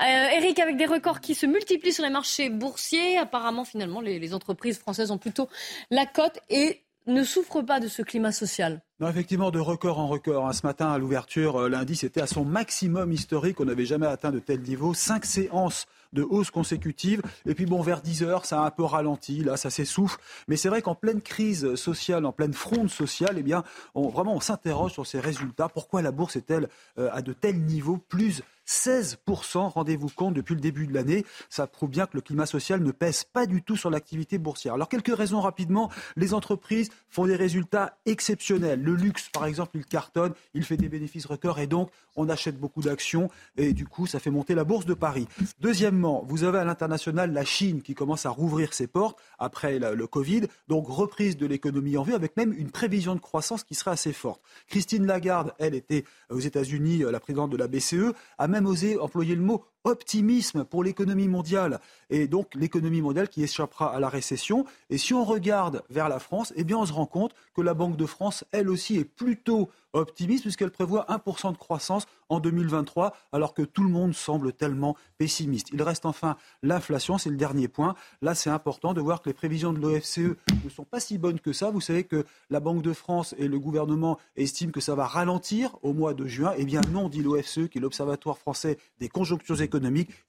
Euh, Eric, avec des records qui se multiplient sur les marchés boursiers, apparemment, finalement, les entreprises françaises ont plutôt la cote et ne souffrent pas de ce climat social. Non, effectivement, de record en record. Hein. Ce matin, à l'ouverture, euh, l'indice était à son maximum historique. On n'avait jamais atteint de tel niveau. Cinq séances de hausse consécutive. Et puis bon, vers 10 heures, ça a un peu ralenti, là, ça s'essouffle. Mais c'est vrai qu'en pleine crise sociale, en pleine fronde sociale, eh bien, on, vraiment, on s'interroge sur ces résultats. Pourquoi la bourse est-elle euh, à de tels niveaux plus 16%, rendez-vous compte, depuis le début de l'année. Ça prouve bien que le climat social ne pèse pas du tout sur l'activité boursière. Alors, quelques raisons rapidement. Les entreprises font des résultats exceptionnels. Le luxe, par exemple, il cartonne, il fait des bénéfices records et donc on achète beaucoup d'actions et du coup, ça fait monter la bourse de Paris. Deuxièmement, vous avez à l'international la Chine qui commence à rouvrir ses portes après le Covid, donc reprise de l'économie en vue avec même une prévision de croissance qui serait assez forte. Christine Lagarde, elle était aux États-Unis, la présidente de la BCE, a même osé employer le mot optimisme pour l'économie mondiale et donc l'économie mondiale qui échappera à la récession. Et si on regarde vers la France, eh bien on se rend compte que la Banque de France, elle aussi, est plutôt optimiste puisqu'elle prévoit 1% de croissance en 2023 alors que tout le monde semble tellement pessimiste. Il reste enfin l'inflation, c'est le dernier point. Là, c'est important de voir que les prévisions de l'OFCE ne sont pas si bonnes que ça. Vous savez que la Banque de France et le gouvernement estiment que ça va ralentir au mois de juin. Eh bien non, dit l'OFCE, qui est l'Observatoire français des conjonctures économiques.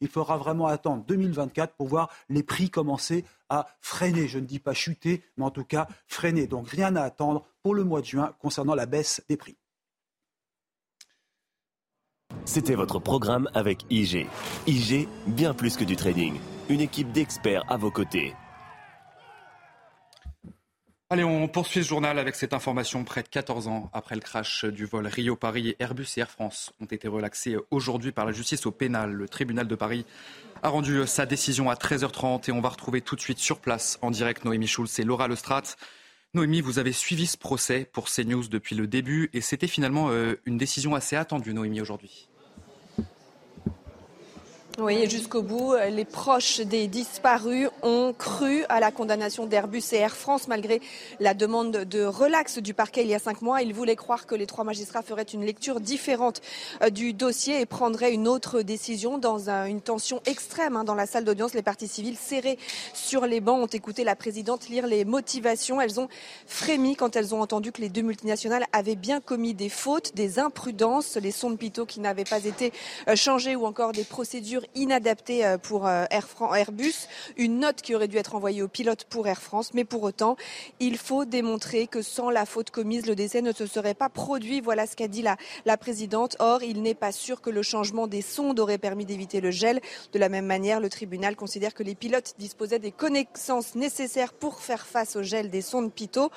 Il faudra vraiment attendre 2024 pour voir les prix commencer à freiner. Je ne dis pas chuter, mais en tout cas freiner. Donc rien à attendre pour le mois de juin concernant la baisse des prix. C'était votre programme avec IG. IG, bien plus que du trading. Une équipe d'experts à vos côtés. Allez, on poursuit ce journal avec cette information. Près de 14 ans après le crash du vol Rio-Paris, Airbus et Air France ont été relaxés aujourd'hui par la justice au pénal. Le tribunal de Paris a rendu sa décision à 13h30 et on va retrouver tout de suite sur place en direct Noémie Schulz et Laura Lestrade. Noémie, vous avez suivi ce procès pour CNews depuis le début et c'était finalement euh, une décision assez attendue, Noémie, aujourd'hui. Oui, jusqu'au bout, les proches des disparus ont cru à la condamnation d'Airbus et Air France malgré la demande de relax du parquet il y a cinq mois. Ils voulaient croire que les trois magistrats feraient une lecture différente euh, du dossier et prendraient une autre décision dans une tension extrême hein, dans la salle d'audience. Les parties civiles serrées sur les bancs ont écouté la présidente lire les motivations. Elles ont frémi quand elles ont entendu que les deux multinationales avaient bien commis des fautes, des imprudences, les sons de Pitot qui n'avaient pas été euh, changés ou encore des procédures inadapté euh, pour euh, Air Airbus, une note qui aurait dû être envoyée au pilote pour Air France, mais pour autant, il faut démontrer que sans la faute commise, le décès ne se serait pas produit. Voilà ce qu'a dit la, la présidente. Or, il n'est pas sûr que le changement des sondes aurait permis d'éviter le gel. De la même manière, le tribunal considère que les pilotes disposaient des connaissances nécessaires pour faire face au gel des sondes Pitot.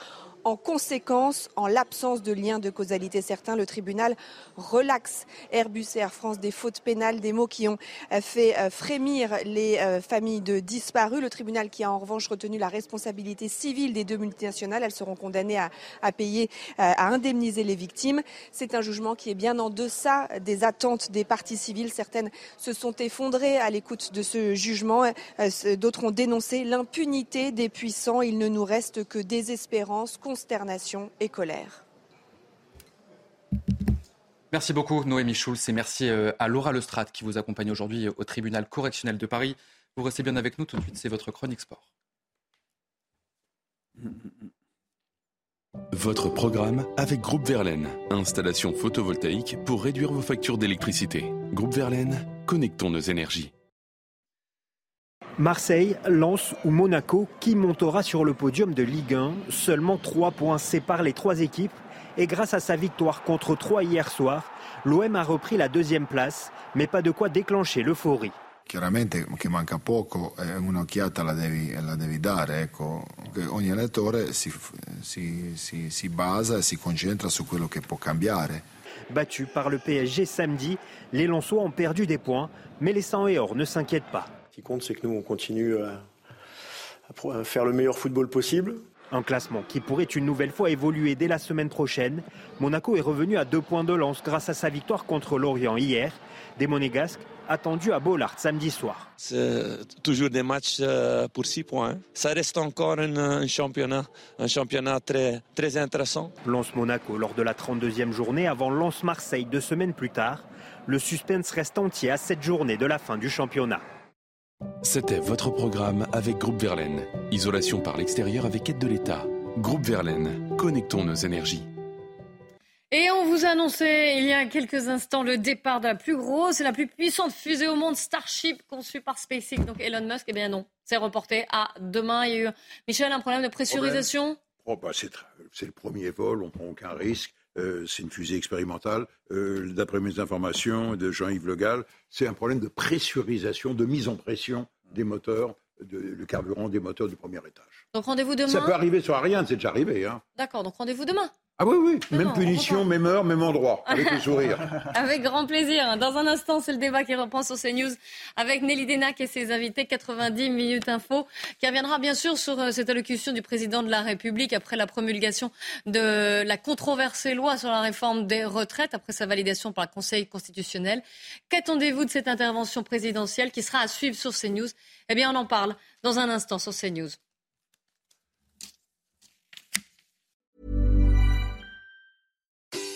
En conséquence, en l'absence de lien de causalité certain, le tribunal relaxe Airbus et Air France des fautes pénales, des mots qui ont euh, fait euh, frémir les euh, familles de disparus. Le tribunal qui a en revanche retenu la responsabilité civile des deux multinationales, elles seront condamnées à, payer, à indemniser les victimes. C'est un jugement qui est bien en deçà des attentes des parties civiles. Certaines se sont effondrées à l'écoute de ce jugement. D'autres ont dénoncé l'impunité des puissants. Il ne nous reste que désespérance, consternation et colère. Merci beaucoup Noémie Schulz et merci euh, à Laura Lestrade qui vous accompagne aujourd'hui au tribunal correctionnel de Paris. Vous restez bien avec nous tout de suite, c'est votre chronique sport. Votre programme avec Groupe Verlaine, installation photovoltaïque pour réduire vos factures d'électricité. Groupe Verlaine, connectons nos énergies. Marseille, Lens ou Monaco, qui montera sur le podium de Ligue 1 Seulement 3 points séparent les trois équipes et grâce à sa victoire contre 3 hier soir, l'OM a repris la deuxième place, mais pas de quoi déclencher l'euphorie. Chiaramente che manca poco, un'occhiata la devi, la devi dare, ecco. ogni allenatore si, si, si, si basa e si concentra su quello che può cambiare. Battus par le PSG samedi, les Lensois ont perdu des points, mais les 100 et or ne s'inquiètent pas. Ce qui compte, c'est que nous, on continue à, à faire le meilleur football possible. Un classement qui pourrait une nouvelle fois évoluer dès la semaine prochaine. Monaco est revenu à deux points de lance grâce à sa victoire contre Lorient hier. Des Monégasques attendus à Bollard samedi soir. C'est toujours des matchs euh, pour six points. Ça reste encore un, championnat, un championnat très, très intéressant. Lance Monaco lors de la 32e journée avant Lance Marseille deux semaines plus tard. Le suspense reste entier à cette journée de la fin du championnat. C'était votre programme avec Groupe Verlaine. Isolation par l'extérieur avec aide de l'État. Groupe Verlaine, connectons nos énergies. Et on vous a annoncé il y a quelques instants le départ de la plus grosse et la plus puissante fusée au monde, Starship, conçue par SpaceX. Donc Elon Musk, eh bien non, c'est reporté à demain. Il y a eu, Michel, un problème de pressurisation? Oh bah c'est, le premier vol, on prend aucun risque. Euh, c'est une fusée expérimentale. Euh, d'après mes informations de Jean-Yves Le Gall, c'est un problème de pressurisation, de mise en pression des moteurs, de, le carburant des moteurs du premier étage. Donc rendez-vous demain. Ça peut arriver sur Ariane, c'est déjà arrivé. Hein. D'accord, donc rendez-vous demain. Ah oui, oui, même punition, même heure, même endroit, avec le sourire. avec grand plaisir. Dans un instant, c'est le débat qui reprend sur CNews avec Nelly Denac et ses invités. 90 minutes info, qui reviendra bien sûr sur euh, cette allocution du président de la République après la promulgation de la controversée loi sur la réforme des retraites, après sa validation par le Conseil constitutionnel. Qu'attendez-vous de cette intervention présidentielle qui sera à suivre sur CNews? Eh bien, on en parle dans un instant sur CNews.